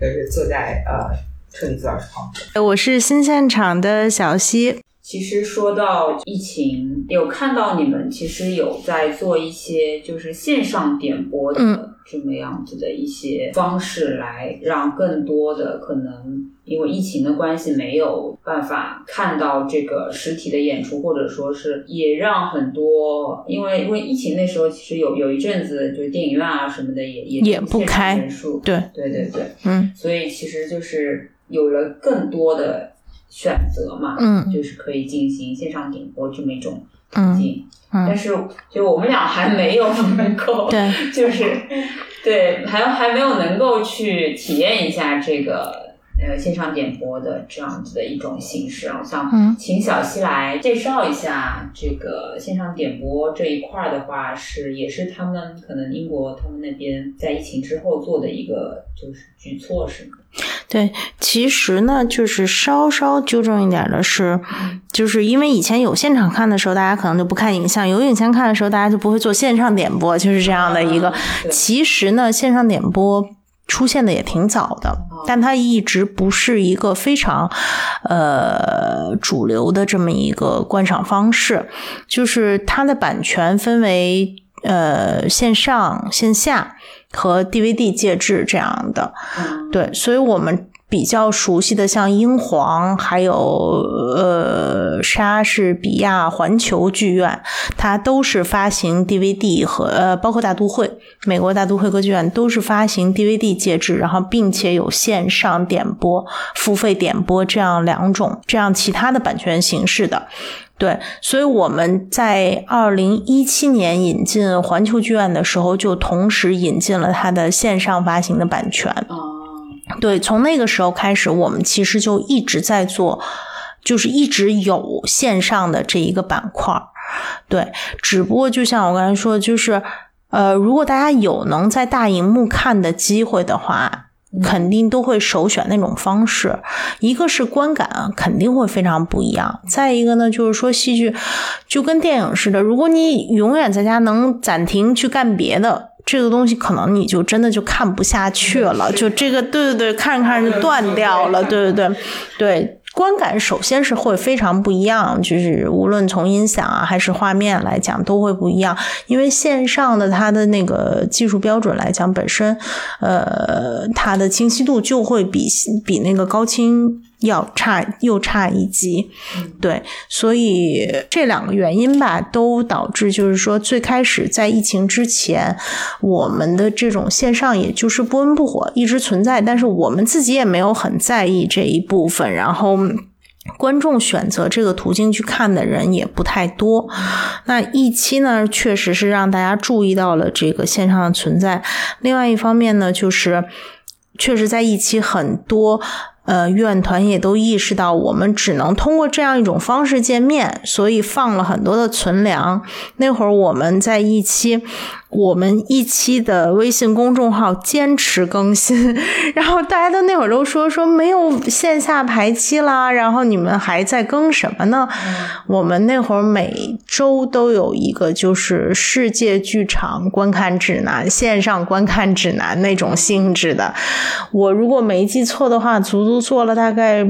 就是坐在呃车厘子老师旁边。我是新现场的小西。其实说到疫情，有看到你们其实有在做一些就是线上点播的这么样子的一些方式，来让更多的可能因为疫情的关系没有办法看到这个实体的演出，或者说是也让很多因为因为疫情那时候其实有有一阵子就是电影院啊什么的也也也不开人数，对。对对对，嗯，所以其实就是有了更多的。选择嘛，嗯，就是可以进行线上点播这么一种途径，嗯，但是就我们俩还没有能够，对，就是 对，还还没有能够去体验一下这个呃线上点播的这样子的一种形式。啊，想请小西来介绍一下这个线上点播这一块的话，是也是他们可能英国他们那边在疫情之后做的一个就是举措是吗？对，其实呢，就是稍稍纠正一点的是，就是因为以前有现场看的时候，大家可能就不看影像；有影像看的时候，大家就不会做线上点播，就是这样的一个。其实呢，线上点播出现的也挺早的，但它一直不是一个非常呃主流的这么一个观赏方式。就是它的版权分为呃线上、线下。和 DVD 介质这样的，对，所以我们比较熟悉的像英皇，还有呃莎士比亚环球剧院，它都是发行 DVD 和呃，包括大都会，美国大都会歌剧院都是发行 DVD 介质，然后并且有线上点播、付费点播这样两种这样其他的版权形式的。对，所以我们在二零一七年引进环球剧院的时候，就同时引进了它的线上发行的版权。对，从那个时候开始，我们其实就一直在做，就是一直有线上的这一个板块。对，只不过就像我刚才说，就是呃，如果大家有能在大荧幕看的机会的话。肯定都会首选那种方式，一个是观感肯定会非常不一样，再一个呢，就是说戏剧就跟电影似的，如果你永远在家能暂停去干别的，这个东西可能你就真的就看不下去了，就这个对对对，看着看着就断掉了，对。对对对。观感首先是会非常不一样，就是无论从音响啊还是画面来讲都会不一样，因为线上的它的那个技术标准来讲，本身呃它的清晰度就会比比那个高清。要差又差一级，对，所以这两个原因吧，都导致就是说，最开始在疫情之前，我们的这种线上也就是不温不火，一直存在，但是我们自己也没有很在意这一部分，然后观众选择这个途径去看的人也不太多。那一期呢，确实是让大家注意到了这个线上的存在。另外一方面呢，就是确实在一期很多。呃，院团也都意识到，我们只能通过这样一种方式见面，所以放了很多的存粮。那会儿我们在一期。我们一期的微信公众号坚持更新，然后大家都那会儿都说说没有线下排期啦，然后你们还在更什么呢？我们那会儿每周都有一个就是世界剧场观看指南，线上观看指南那种性质的。我如果没记错的话，足足做了大概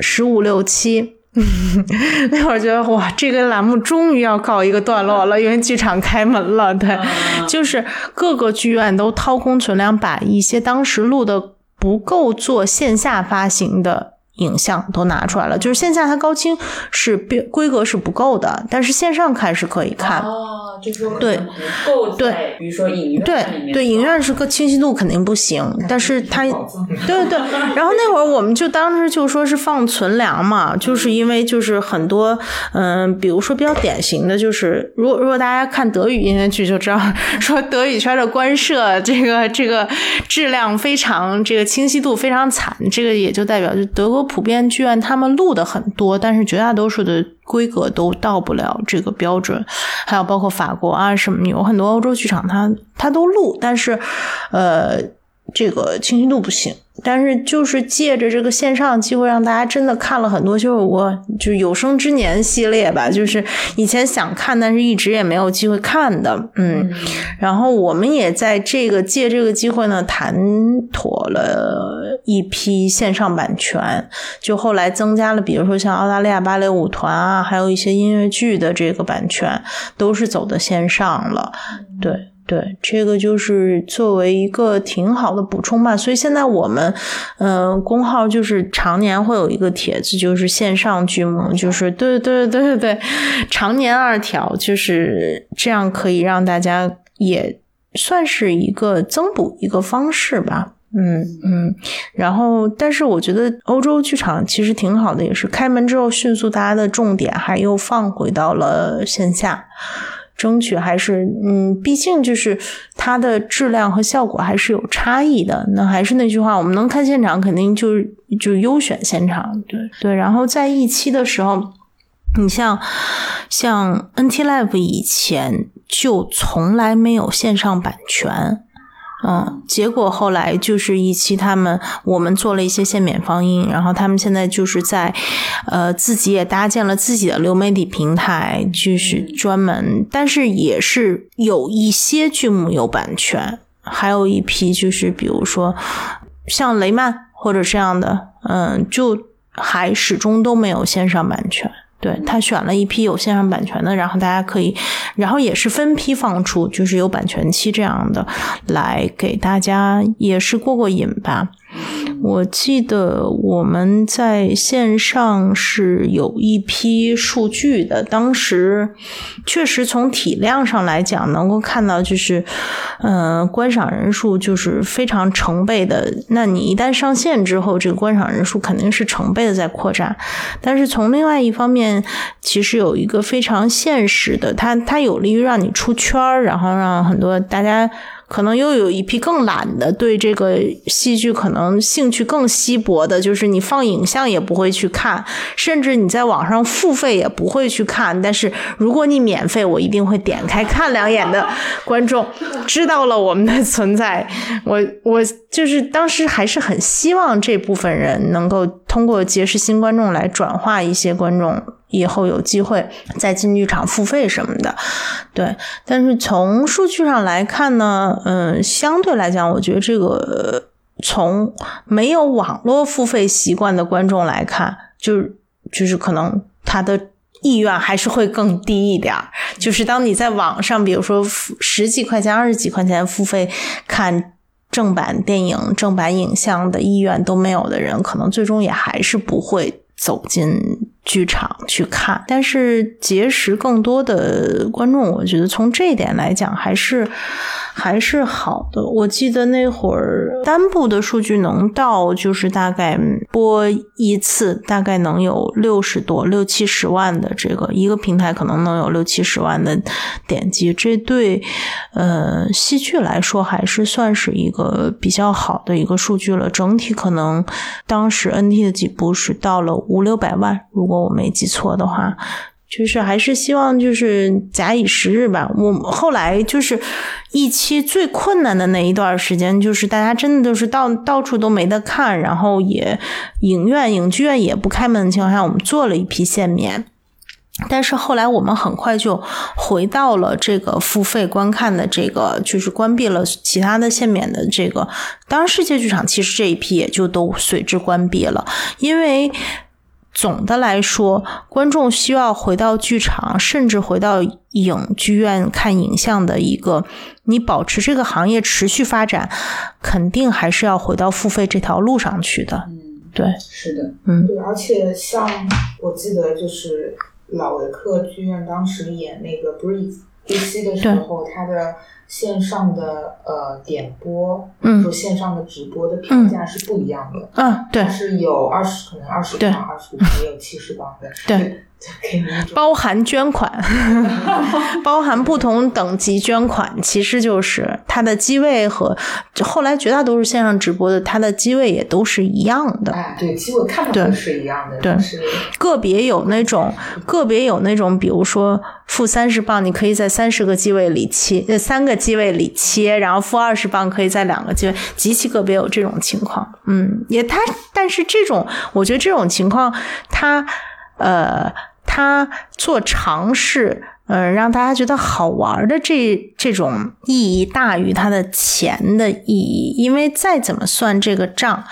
十五六期。那会儿觉得哇，这个栏目终于要告一个段落了，因为剧场开门了。对，就是各个剧院都掏空存量，把一些当时录的不够做线下发行的影像都拿出来了，就是线下它高清是规规格是不够的，但是线上看是可以看。哦，就是说对够在，比如说影院对对，影院是个清晰度肯定不行，但是它 对对，然后那会儿我们就当时就说是放存粮嘛，就是因为就是很多嗯、比如说比较典型的就是，如果如果大家看德语音乐剧就知道，说德语圈的官摄这个这个质量非常，这个清晰度非常惨，这个也就代表就德国普遍剧院他们录的很多，但是绝大多数的规格都到不了这个标准，还有包括法国啊什么，有很多欧洲剧场它它都录，但是呃这个清晰度不行。但是就是借着这个线上机会，让大家真的看了很多，就是我就是有生之年系列吧，就是以前想看，但是一直也没有机会看的，嗯。然后我们也在这个借这个机会呢，谈妥了一批线上版权，就后来增加了，比如说像澳大利亚芭蕾舞团啊，还有一些音乐剧的这个版权，都是走的线上了，对。对，这个就是作为一个挺好的补充吧。所以现在我们，嗯、公号就是常年会有一个帖子，就是线上剧目，就是对对对对对，常年二条，就是这样可以让大家也算是一个增补一个方式吧。嗯嗯，然后，但是我觉得欧洲剧场其实挺好的，也是开门之后迅速大家的重点还又放回到了线下。争取还是嗯，毕竟就是它的质量和效果还是有差异的。那还是那句话，我们能看现场，肯定就就优选现场，对对。然后在一期的时候，你像像 NT Live 以前就从来没有线上版权。嗯，结果后来就是一期他们我们做了一些限免放映，然后他们现在就是在呃自己也搭建了自己的流媒体平台，就是专门，但是也是有一些剧目有版权，还有一批就是比如说像雷曼或者这样的，嗯，就还始终都没有线上版权。对他选了一批有线上版权的，然后大家可以，然后也是分批放出，就是有版权期这样的，来给大家也是过过瘾吧。我记得我们在线上是有一批数据的，当时确实从体量上来讲，能够看到就是，嗯、呃，观赏人数就是非常成倍的。那你一旦上线之后，这个观赏人数肯定是成倍的在扩展。但是从另外一方面，其实有一个非常现实的，它它有利于让你出圈儿，然后让很多大家。可能又有一批更懒的，对这个戏剧可能兴趣更稀薄的，就是你放影像也不会去看，甚至你在网上付费也不会去看。但是如果你免费，我一定会点开看两眼的观众，知道了我们的存在。我 我就是当时还是很希望这部分人能够通过结识新观众来转化一些观众。以后有机会再进剧场付费什么的，对。但是从数据上来看呢，嗯，相对来讲，我觉得这个从没有网络付费习惯的观众来看，就是就是可能他的意愿还是会更低一点。就是当你在网上，比如说十几块钱、二十几块钱付费看。正版电影、正版影像的意愿都没有的人，可能最终也还是不会走进剧场去看。但是结识更多的观众，我觉得从这一点来讲，还是还是好的。我记得那会儿单部的数据能到，就是大概播一次，大概能有六十多、六七十万的这个一个平台，可能能有六七十万的点击。这对呃戏剧来说，还是算是一个比较好的一个数据了。整体可能当时 NT 的几部是到了五六百万，如果我没记错的话。就是还是希望就是假以时日吧。我后来就是一期最困难的那一段时间，就是大家真的都是到到处都没得看，然后也影院、影剧院也不开门的情况下，我们做了一批限免。但是后来我们很快就回到了这个付费观看的这个，就是关闭了其他的限免的这个。当然，世界剧场其实这一批也就都随之关闭了，因为。总的来说，观众需要回到剧场，甚至回到影剧院看影像的一个，你保持这个行业持续发展，肯定还是要回到付费这条路上去的。嗯对，是的，嗯对，而且像我记得就是老维克剧院当时演那个《Breathe》呼吸的时候，它的线上的呃点播，嗯。说线上的直播的票价是不一样的。嗯，对。它，是有二十，可能二十对。磅、二十五磅，也有七十磅的，对包含捐款，包含不同等级捐款，其实就是它的机位和后来绝大多数线上直播的，它的机位也都是一样的。哎，对，机位看到对的是一样的，对是个别有那种，个别有那种，比如说负三十磅，你可以在三十个机位里切，呃，三个机位里切，然后负二十磅可以在两个机位，极其个别有这种情况。嗯，也它，但是这种，我觉得这种情况，它，呃，他做尝试。嗯，让大家觉得好玩的这这种意义大于它的钱的意义，因为再怎么算这个账，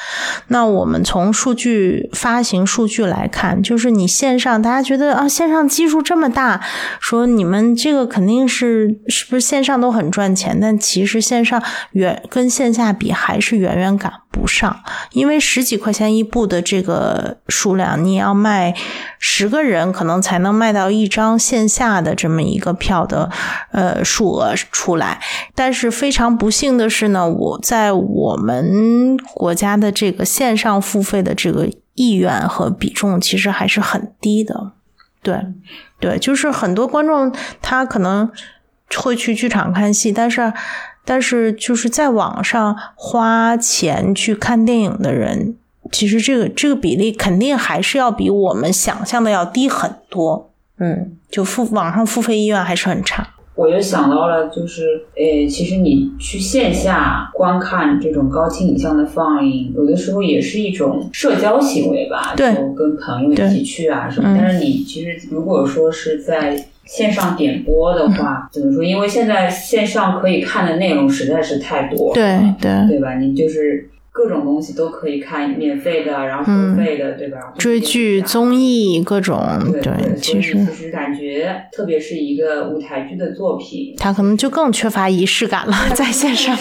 那我们从数据发行数据来看，就是你线上大家觉得啊，线上基数这么大，说你们这个肯定是是不是线上都很赚钱？但其实线上远跟线下比还是远远赶不上，因为十几块钱一部的这个数量，你要卖十个人，可能才能卖到一张线下的这么一个票的呃数额出来。但是非常不幸的是呢，我在我们国家的这个线上付费的这个意愿和比重其实还是很低的。对，对，就是很多观众他可能会去剧场看戏，但是但是就是在网上花钱去看电影的人，其实这个这个比例肯定还是要比我们想象的要低很多。嗯，就付网上付费意愿还是很差。我就想到了，就是，呃，其实你去线下观看这种高清影像的放映，有的时候也是一种社交行为吧，对就跟朋友一起去啊什么。嗯但是你其实如果说是在线上点播的话，怎么说？因为现在线上可以看的内容实在是太多了，对对，对吧？你就是各种东西都可以看，免费的，然后付费的，对吧？嗯追剧、综艺各种，对对，其实其实感觉，特别是一个舞台剧的作品，它可能就更缺乏仪式感了，在线上。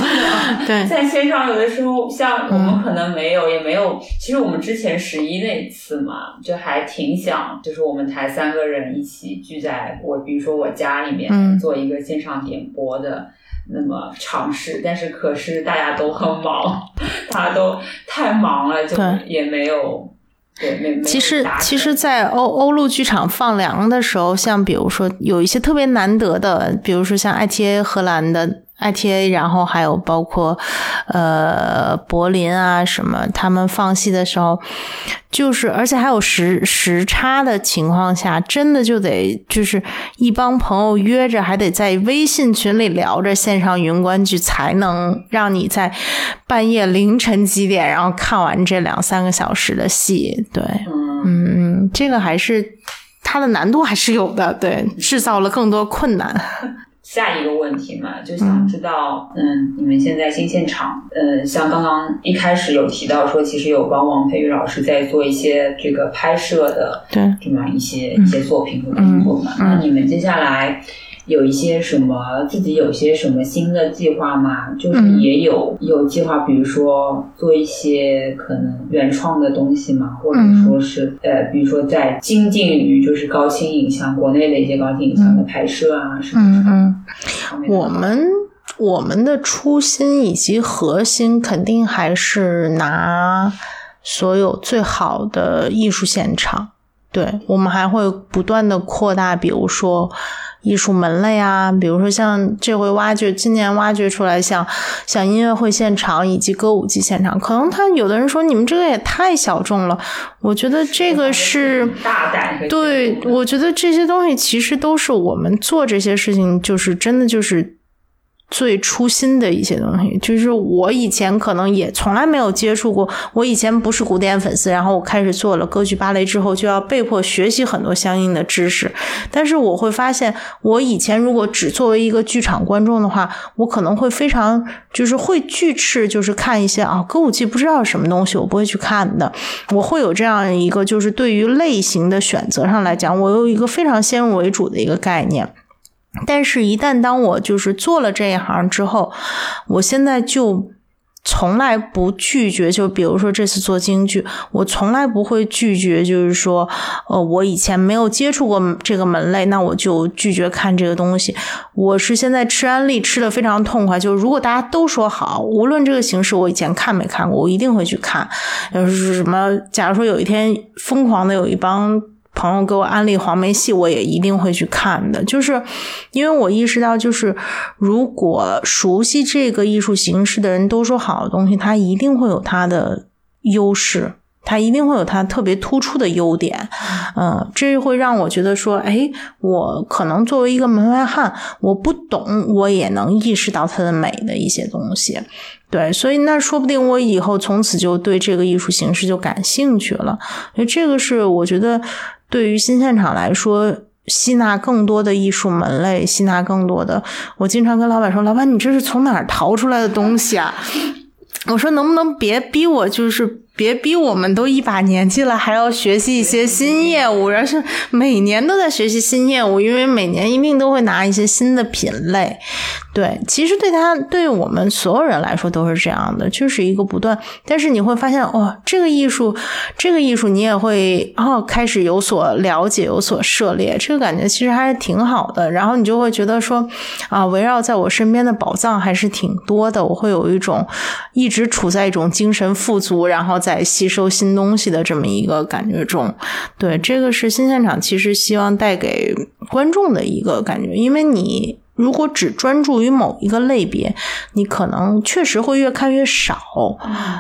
对，在线上有的时候，像我们可能没有，也没有。其实我们之前十一那一次嘛，就还挺想，就是我们台三个人一起聚在我，比如说我家里面、嗯做一个线上点播的。那么尝试，但是可是大家都很忙，大家都太忙了，就也没有。对，没其实其实，在欧欧陆剧场放粮的时候，像比如说有一些特别难得的，比如说像 ITA 荷兰的 ITA，然后还有包括呃柏林啊什么，他们放戏的时候，就是而且还有时时差的情况下，真的就得就是一帮朋友约着，还得在微信群里聊着线上云观剧，才能让你在半夜凌晨几点，然后看完这两三个小时的戏。对，嗯，嗯，这个还是它的难度还是有的，对，制造了更多困难。下一个问题嘛，就想知道，嗯，你们现在新现场，呃，像刚刚一开始有提到说，其实有帮王培育老师在做一些这个拍摄的对，这么一些、一些作品和工作嘛。嗯。那你们接下来有一些什么自己有些什么新的计划吗？就是嗯也有、有计划，比如说做一些可能原创的东西嘛，或者嗯说是、呃，比如说在精进于就是高清影像国内的一些高清影像的拍摄啊，什么嗯嗯。方面的我们我们的初心以及核心肯定还是拿所有最好的艺术现场。对我们还会不断的扩大，比如说艺术门类啊，比如说像这回挖掘，今年挖掘出来像像音乐会现场以及歌舞伎现场，可能他有的人说你们这个也太小众了，我觉得这个是大胆和对，我觉得这些东西其实都是我们做这些事情，就是真的就是最初心的一些东西。就是我以前可能也从来没有接触过，我以前不是古典粉丝，然后我开始做了歌剧芭蕾之后，就要被迫学习很多相应的知识。但是我会发现，我以前如果只作为一个剧场观众的话，我可能会非常就是会拒斥，就是看一些啊歌舞伎不知道什么东西，我不会去看的。我会有这样一个，就是对于类型的选择上来讲，我有一个非常先入为主的一个概念。但是，一旦当我就是做了这一行之后，我现在就从来不拒绝，就比如说这次做京剧，我从来不会拒绝，就是说，呃，我以前没有接触过这个门类，那我就拒绝看这个东西。我是现在吃安利吃的非常痛快，就是如果大家都说好，无论这个形式我以前看没看过，我一定会去看。要是什么，假如说有一天疯狂的有一帮。朋友给我安利黄梅戏，我也一定会去看的。就是因为我意识到，就是如果熟悉这个艺术形式的人都说好的东西，它一定会有它的优势，它一定会有它特别突出的优点。嗯，这会让我觉得说，哎，我可能作为一个门外汉，我不懂，我也能意识到它的美的一些东西。对，所以那说不定我以后从此就对这个艺术形式就感兴趣了。所以这个是我觉得。对于新现场来说，吸纳更多的艺术门类，吸纳更多的，我经常跟老板说：“老板，你这是从哪儿淘出来的东西啊？” 我说：“能不能别逼我，就是。”别逼我们都一把年纪了，还要学习一些新业务，而是每年都在学习新业务，因为每年一定都会拿一些新的品类。对，其实对他对我们所有人来说都是这样的，就是一个不断。但是你会发现，哦，这个艺术，这个艺术，你也会哦开始有所了解，有所涉猎，这个感觉其实还是挺好的。然后你就会觉得说，啊，围绕在我身边的宝藏还是挺多的，我会有一种一直处在一种精神富足，然后。在吸收新东西的这么一个感觉中，对这个是新现场其实希望带给观众的一个感觉，因为你如果只专注于某一个类别，你可能确实会越看越少，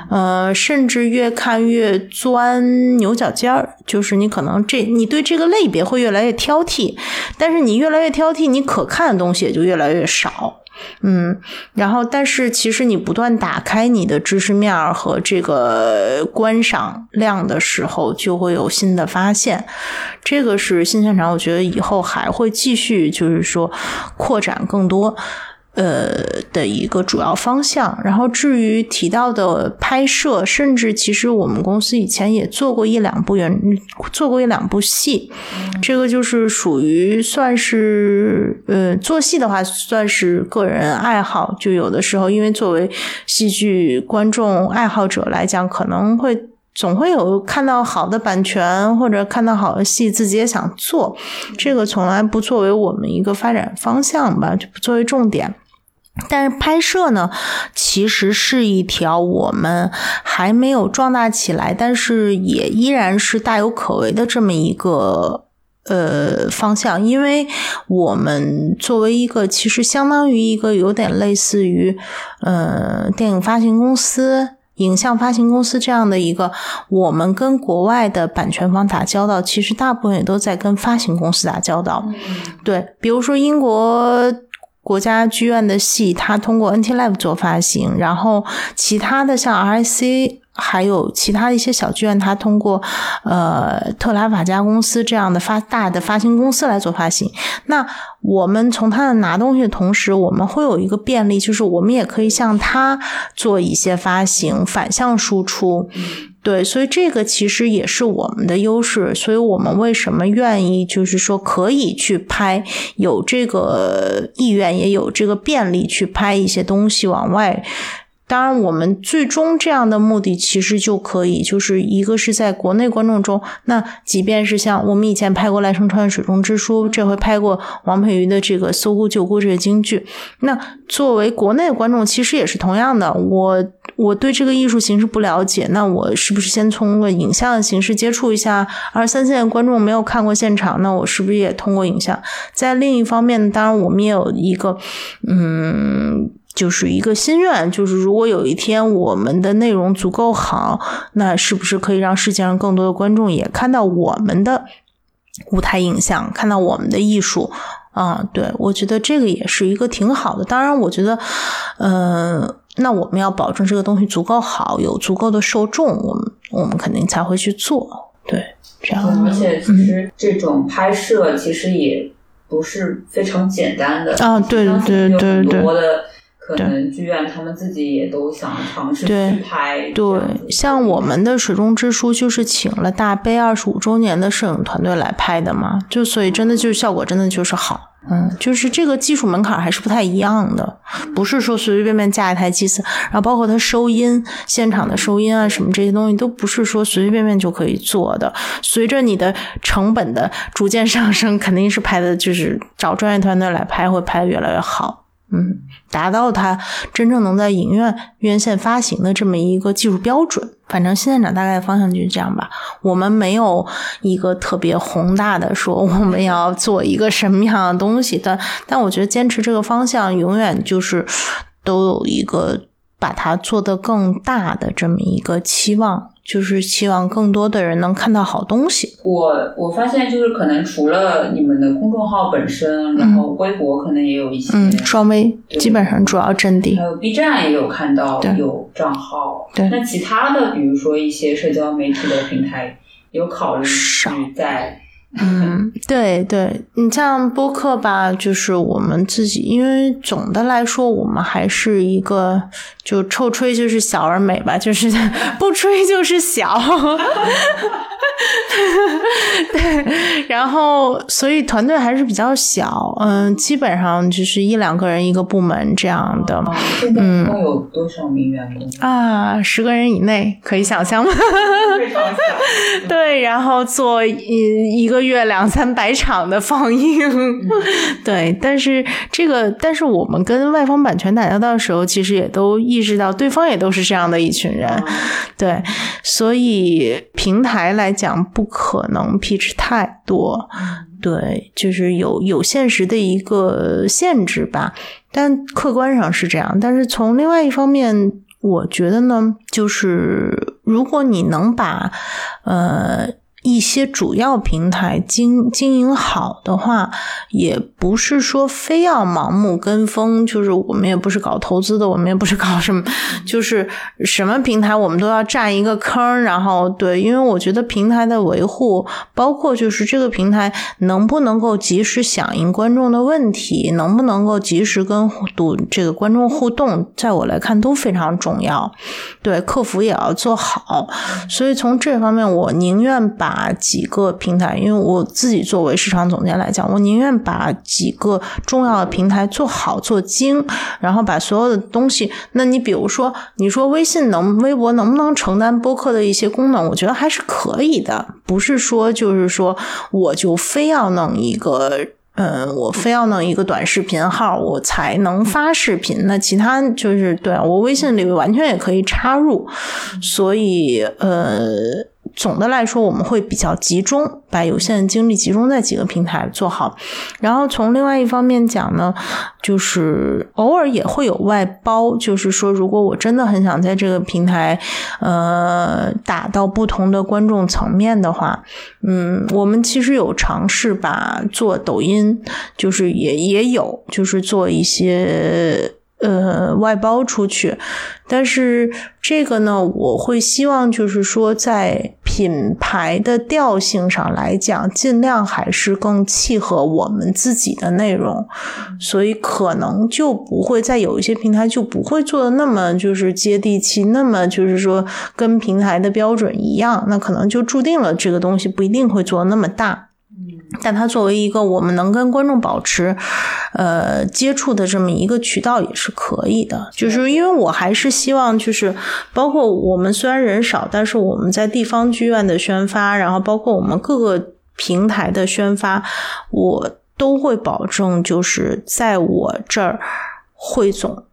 呃，甚至越看越钻牛角尖儿，就是你可能这你对这个类别会越来越挑剔，但是你越来越挑剔，你可看的东西也就越来越少。嗯，然后，但是其实你不断打开你的知识面和这个观赏量的时候，就会有新的发现。这个是新现场，我觉得以后还会继续，就是说扩展更多。呃的一个主要方向，然后至于提到的拍摄，甚至其实我们公司以前也做过一两部原，做过一两部戏，这个就是属于算是呃做戏的话，算是个人爱好，就有的时候因为作为戏剧观众爱好者来讲，可能会总会有看到好的版权或者看到好的戏，自己也想做，这个从来不作为我们一个发展方向吧，就不作为重点。但是拍摄呢，其实是一条我们还没有壮大起来，但是也依然是大有可为的这么一个呃方向。因为我们作为一个其实相当于一个有点类似于呃电影发行公司、影像发行公司这样的一个，我们跟国外的版权方打交道，其实大部分也都在跟发行公司打交道。对，比如说英国。国家剧院的戏，它通过 NT Live 做发行，然后其他的像 RIC，还有其他的一些小剧院，它通过呃特拉法加公司这样的发大的发行公司来做发行。那我们从他那拿东西的同时，我们会有一个便利，就是我们也可以向他做一些发行，反向输出。对，所以这个其实也是我们的优势，所以我们为什么愿意，就是说可以去拍，有这个意愿，也有这个便利去拍一些东西往外。当然，我们最终这样的目的其实就可以，就是一个是在国内观众中，那即便是像我们以前拍过《来生川水中之书》，这回拍过王佩瑜的这个《搜姑救姑》这个京剧，那作为国内观众，其实也是同样的。我我对这个艺术形式不了解，那我是不是先从个影像的形式接触一下？而三线观众没有看过现场，那我是不是也通过影像？在另一方面，当然我们也有一个，嗯。就是一个心愿，就是如果有一天我们的内容足够好，那是不是可以让世界上更多的观众也看到我们的舞台影像，看到我们的艺术？啊，对，我觉得这个也是一个挺好的。当然，我觉得，嗯，那我们要保证这个东西足够好，有足够的受众，我们我们肯定才会去做。对，这样。而且，其实这种拍摄其实也不是非常简单的啊。对对对对对。可能剧院他们自己也都想尝试去拍。对，像我们的《水中之书》就是请了大悲二十五周年的摄影团队来拍的嘛，就所以真的就是效果真的就是好。嗯，就是这个技术门槛还是不太一样的，不是说随随便便架一台机子，然后包括它收音、现场的收音啊什么这些东西，都不是说随随便便就可以做的。随着你的成本的逐渐上升，肯定是拍的，就是找专业团队来拍，会拍的越来越好。嗯，达到它真正能在影院院线发行的这么一个技术标准。反正新现场大概的方向就是这样吧。我们没有一个特别宏大的说我们要做一个什么样的东西，但但我觉得坚持这个方向，永远就是都有一个把它做得更大的这么一个期望。就是希望更多的人能看到好东西。我我发现就是可能除了你们的公众号本身，然后微博可能也有一些，嗯，双微基本上主要阵地，还有 B 站也有看到有账号。对，那其他的比如说一些社交媒体的平台，有考虑在。嗯，对对，你像播客吧，就是我们自己，因为总的来说，我们还是一个就臭吹就是小而美吧，就是 不吹就是小。对，然后所以团队还是比较小，嗯，基本上就是一两个人一个部门这样的。嗯，共有多少名员工啊？十个人以内，可以想象吗？非常小。对，然后做一一个。月两三百场的放映，对，但是这个，但是我们跟外方版权打交道的时候，其实也都意识到，对方也都是这样的一群人，对，所以平台来讲，不可能 pitch 太多，对，就是有有现实的一个限制吧，但客观上是这样，但是从另外一方面，我觉得呢，就是如果你能把，呃。一些主要平台经经营好的话，也不是说非要盲目跟风，就是我们也不是搞投资的，我们也不是搞什么，就是什么平台我们都要占一个坑。然后对，因为我觉得平台的维护，包括就是这个平台能不能够及时响应观众的问题，能不能够及时跟读这个观众互动，在我来看都非常重要。对，客服也要做好。所以从这方面，我宁愿把。把几个平台，因为我自己作为市场总监来讲，我宁愿把几个重要的平台做好做精，然后把所有的东西。那你比如说，你说微信能、微博能不能承担播客的一些功能？我觉得还是可以的，不是说就是说我就非要弄一个，嗯，我非要弄一个短视频号，我才能发视频。那其他就是对我微信里完全也可以插入，所以呃。总的来说，我们会比较集中，把有限的精力集中在几个平台做好。然后从另外一方面讲呢，就是偶尔也会有外包，就是说，如果我真的很想在这个平台，呃，打到不同的观众层面的话，嗯，我们其实有尝试把做抖音，就是也也有，就是做一些。呃，外包出去，但是这个呢，我会希望就是说，在品牌的调性上来讲，尽量还是更契合我们自己的内容，所以可能就不会在有一些平台就不会做的那么就是接地气，那么就是说跟平台的标准一样，那可能就注定了这个东西不一定会做的那么大。但它作为一个我们能跟观众保持，呃接触的这么一个渠道也是可以的，就是因为我还是希望，就是包括我们虽然人少，但是我们在地方剧院的宣发，然后包括我们各个平台的宣发，我都会保证，就是在我这儿汇总。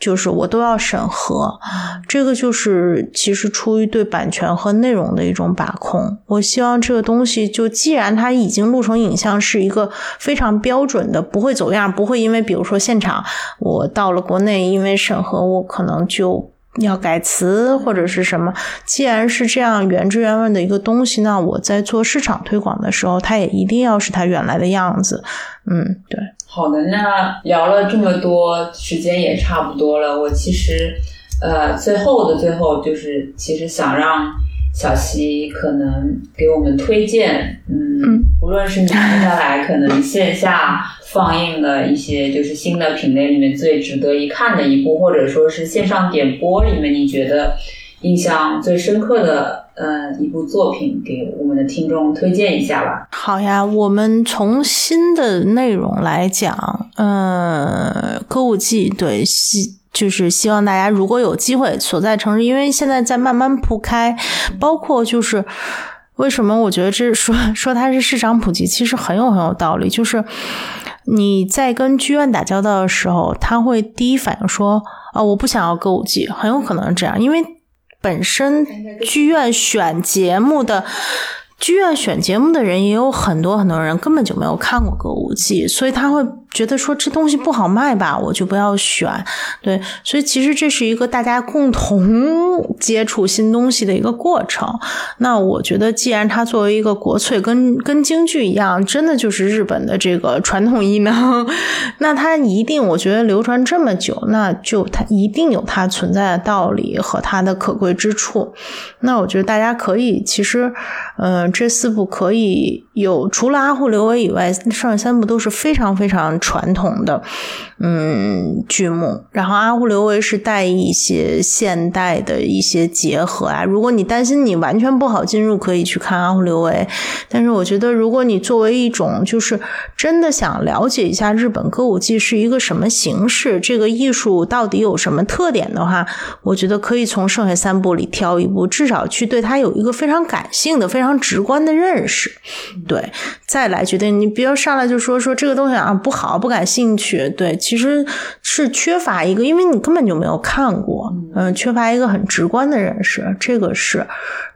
就是我都要审核，这个就是其实出于对版权和内容的一种把控。我希望这个东西就既然它已经录成影像，是一个非常标准的，不会走样，不会因为比如说现场我到了国内，因为审核我可能就要改词或者是什么。既然是这样原汁原味的一个东西，那我在做市场推广的时候，它也一定要是它原来的样子。嗯，对。好的，那聊了这么多，时间也差不多了。我其实，呃，最后的最后，就是其实想让小溪可能给我们推荐，嗯，不论是你接下来可能线下放映的一些，就是新的品类里面最值得一看的一部，或者说是线上点播里面你觉得印象最深刻的呃一部作品给我们的听众推荐一下吧。好呀，我们从新的内容来讲，呃，歌舞伎对希就是希望大家如果有机会所在城市，因为现在在慢慢铺开，包括就是为什么我觉得这 说说它是市场普及，其实很有很有道理，就是你在跟剧院打交道的时候，他会第一反应说啊，我不想要歌舞伎，很有可能是这样，因为本身剧院选节目的。剧院选节目的人也有很多很多人根本就没有看过歌舞伎，所以他会觉得说这东西不好卖吧，我就不要选。对，所以其实这是一个大家共同接触新东西的一个过程。那我觉得，既然它作为一个国粹，跟跟京剧一样，真的就是日本的这个传统艺能，那它一定我觉得流传这么久，那就它一定有它存在的道理和它的可贵之处。那我觉得大家可以，其实，嗯。这四部可以有，除了阿护刘维以外，剩下三部都是非常非常传统的，嗯，剧目。然后阿胡刘维是带一些现代的一些结合啊。如果你担心你完全不好进入，可以去看阿胡刘维。但是我觉得，如果你作为一种就是真的想了解一下日本歌舞伎是一个什么形式，这个艺术到底有什么特点的话，我觉得可以从剩下三部里挑一部，至少去对它有一个非常感性的、非常。直观的认识，对，再来决定。你不要上来就说说这个东西啊不好，不感兴趣。对，其实是缺乏一个，因为你根本就没有看过，嗯，缺乏一个很直观的认识，这个是。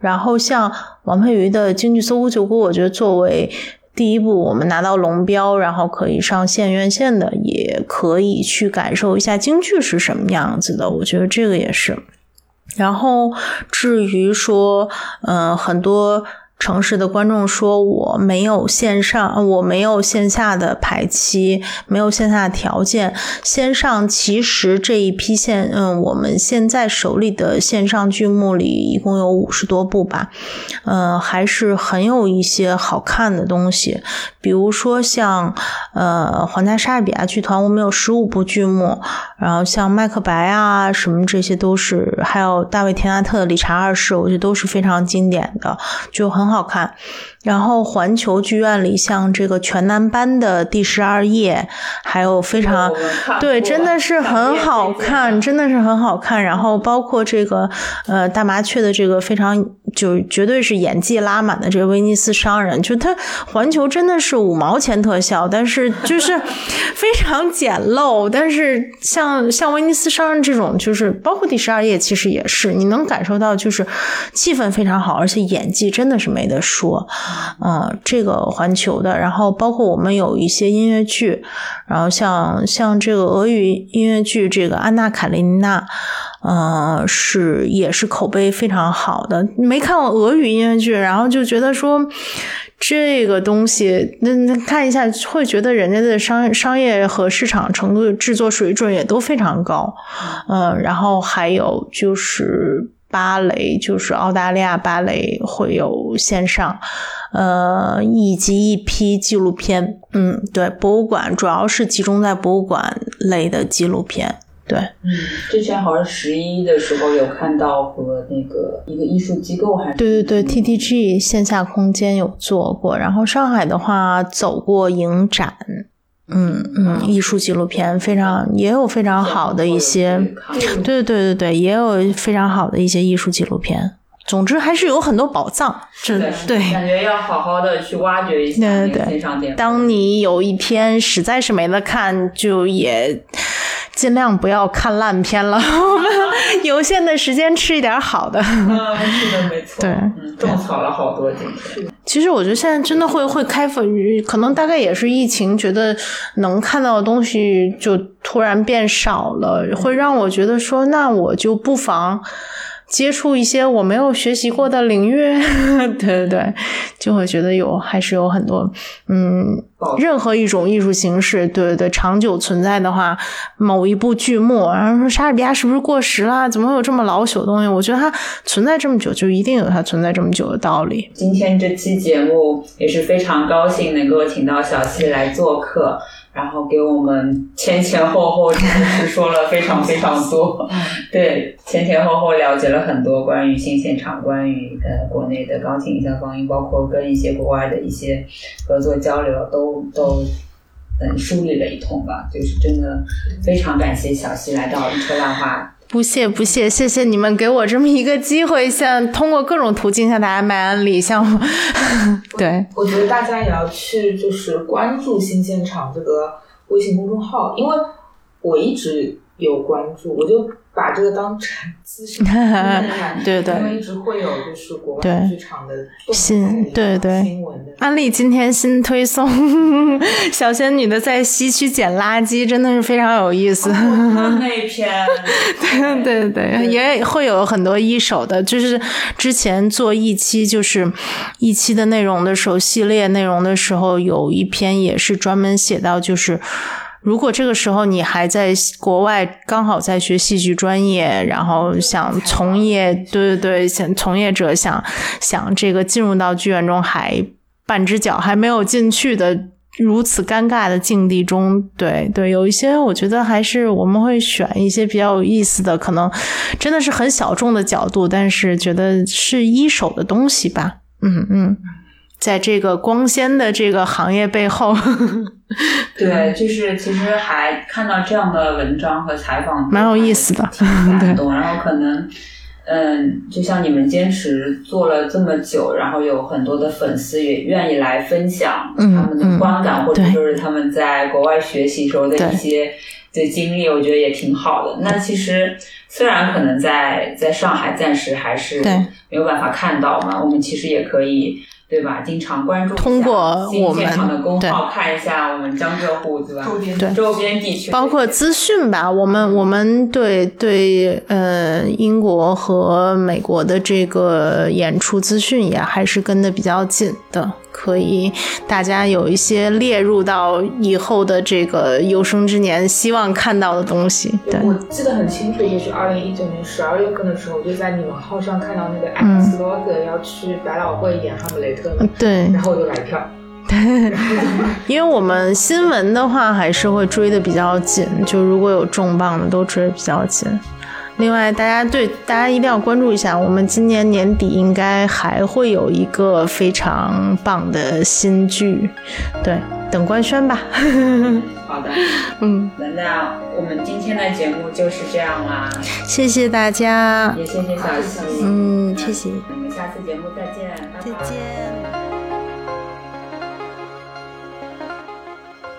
然后像王佩瑜的京剧《搜狐救国》，我觉得作为第一部我们拿到龙标，然后可以上县院线的，也可以去感受一下京剧是什么样子的。我觉得这个也是。然后至于说，嗯，很多。城市的观众说：“我没有线上，我没有线下的排期，没有线下的条件。线上其实这一批线，嗯，我们现在手里的线上剧目里一共有五十多部吧，嗯，还是很有一些好看的东西。比如说像呃皇家莎士比亚剧团，我们有十五部剧目，然后像麦克白啊什么这些都是，还有大卫田纳特的理查二世，我觉得都是非常经典的，就很好。”好看，然后环球剧院里像这个全男班的第十二夜，还有非常对，真的是很好看，真的是很好看。然后包括这个呃大麻雀的这个非常就绝对是演技拉满的这个威尼斯商人，就他环球真的是五毛钱特效，但是就是 非常简陋。但是像像威尼斯商人这种，就是包括第十二夜，其实也是你能感受到，就是气氛非常好，而且演技真的是没。得说，嗯，这个环球的，然后包括我们有一些音乐剧，然后像像这个俄语音乐剧，这个《安娜卡列尼娜》，嗯，是也是口碑非常好的。没看过俄语音乐剧，然后就觉得说这个东西，那那看一下会觉得人家的商商业和市场程度、制作水准也都非常高，嗯，然后还有就是。芭蕾就是澳大利亚芭蕾会有线上，呃，以及一批纪录片。嗯，对，博物馆主要是集中在博物馆类的纪录片。对，嗯，之前好像十一的时候有看到和那个一个艺术机构还是对对对，TTG 线下空间有做过，然后上海的话走过影展。嗯嗯，艺术纪录片非常也有非常好的一些，对对对对对，也有非常好的一些艺术纪录片。总之还是有很多宝藏，真的对，感觉要好好的去挖掘一下对对对，当你有一篇实在是没得看，就也。尽量不要看烂片了，我 们有限的时间吃一点好的。嗯，是的，没错。对，种草了好多今天。其实我觉得现在真的会会开放，可能大概也是疫情，觉得能看到的东西就突然变少了，会让我觉得说，那我就不妨。接触一些我没有学习过的领域，对对对，就会觉得有还是有很多，嗯，任何一种艺术形式，对对对，长久存在的话，某一部剧目，然后说莎士比亚是不是过时了？怎么会有这么老朽的东西？我觉得它存在这么久，就一定有它存在这么久的道理。今天这期节目也是非常高兴能够请到小溪来做客。然后给我们前前后后真的是说了非常非常多，对，前前后后了解了很多关于新现场，关于呃国内的钢琴影像放映，包括跟一些国外的一些合作交流，都都嗯梳理了一通吧，就是真的非常感谢小溪来到一车烂话。不谢不谢，谢谢你们给我这么一个机会，像通过各种途径向大家卖安利，像我对。我觉得大家也要去就是关注新现场这个微信公众号，因为我一直有关注，我就。把这个当成资深 看，对对，因为一直会有就是国外剧场的新对对新闻的。安利今天新推送 小仙女的在西区捡垃圾，真的是非常有意思。那一篇，对对对，也会有很多一手的，就是之前做一期就是一期的内容的时候，系列内容的时候，有一篇也是专门写到就是。如果这个时候你还在国外，刚好在学戏剧专业，然后想从业，对对对，想从业者想想这个进入到剧院中，还半只脚还没有进去的如此尴尬的境地中，对对，有一些我觉得还是我们会选一些比较有意思的，可能真的是很小众的角度，但是觉得是一手的东西吧，嗯嗯。在这个光鲜的这个行业背后，对，就是其实还看到这样的文章和采访，蛮有意思的，挺感 动。然后可能，嗯，就像你们坚持做了这么久，然后有很多的粉丝也愿意来分享他们的观感，或者就是他们在国外学习时候的一些的经历，我觉得也挺好的。那其实虽然可能在在上海暂时还是没有办法看到嘛，我们其实也可以。对吧？经常关注通过我们的公号看一下我们江浙沪对吧？对周边地区，包括资讯吧。我们我们对对呃英国和美国的这个演出资讯也还是跟的比较紧的。可以，大家有一些列入到以后的这个有生之年希望看到的东西。对，我记得很清楚，也是二零一九年十二月份的时候，我就在你们号上看到那个艾克斯洛格要去百老汇演哈姆雷特，对，然后我就来票。对，因为我们新闻的话还是会追的比较紧，就如果有重磅的都追比较紧。另外，大家对大家一定要关注一下，我们今年年底应该还会有一个非常棒的新剧，对，等官宣吧。好的，嗯，那我们今天的节目就是这样啦，谢谢大家，也谢谢小溪，嗯，谢谢，我们下次节目再见，再见。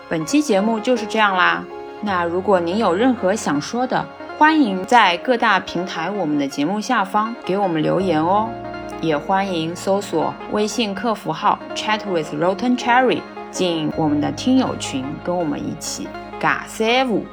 本期节目就是这样啦，那如果您有任何想说的，欢迎在各大平台我们的节目下方给我们留言哦，也欢迎搜索微信客服号 Chat with Rotten Cherry 进我们的听友群，跟我们一起尬三五。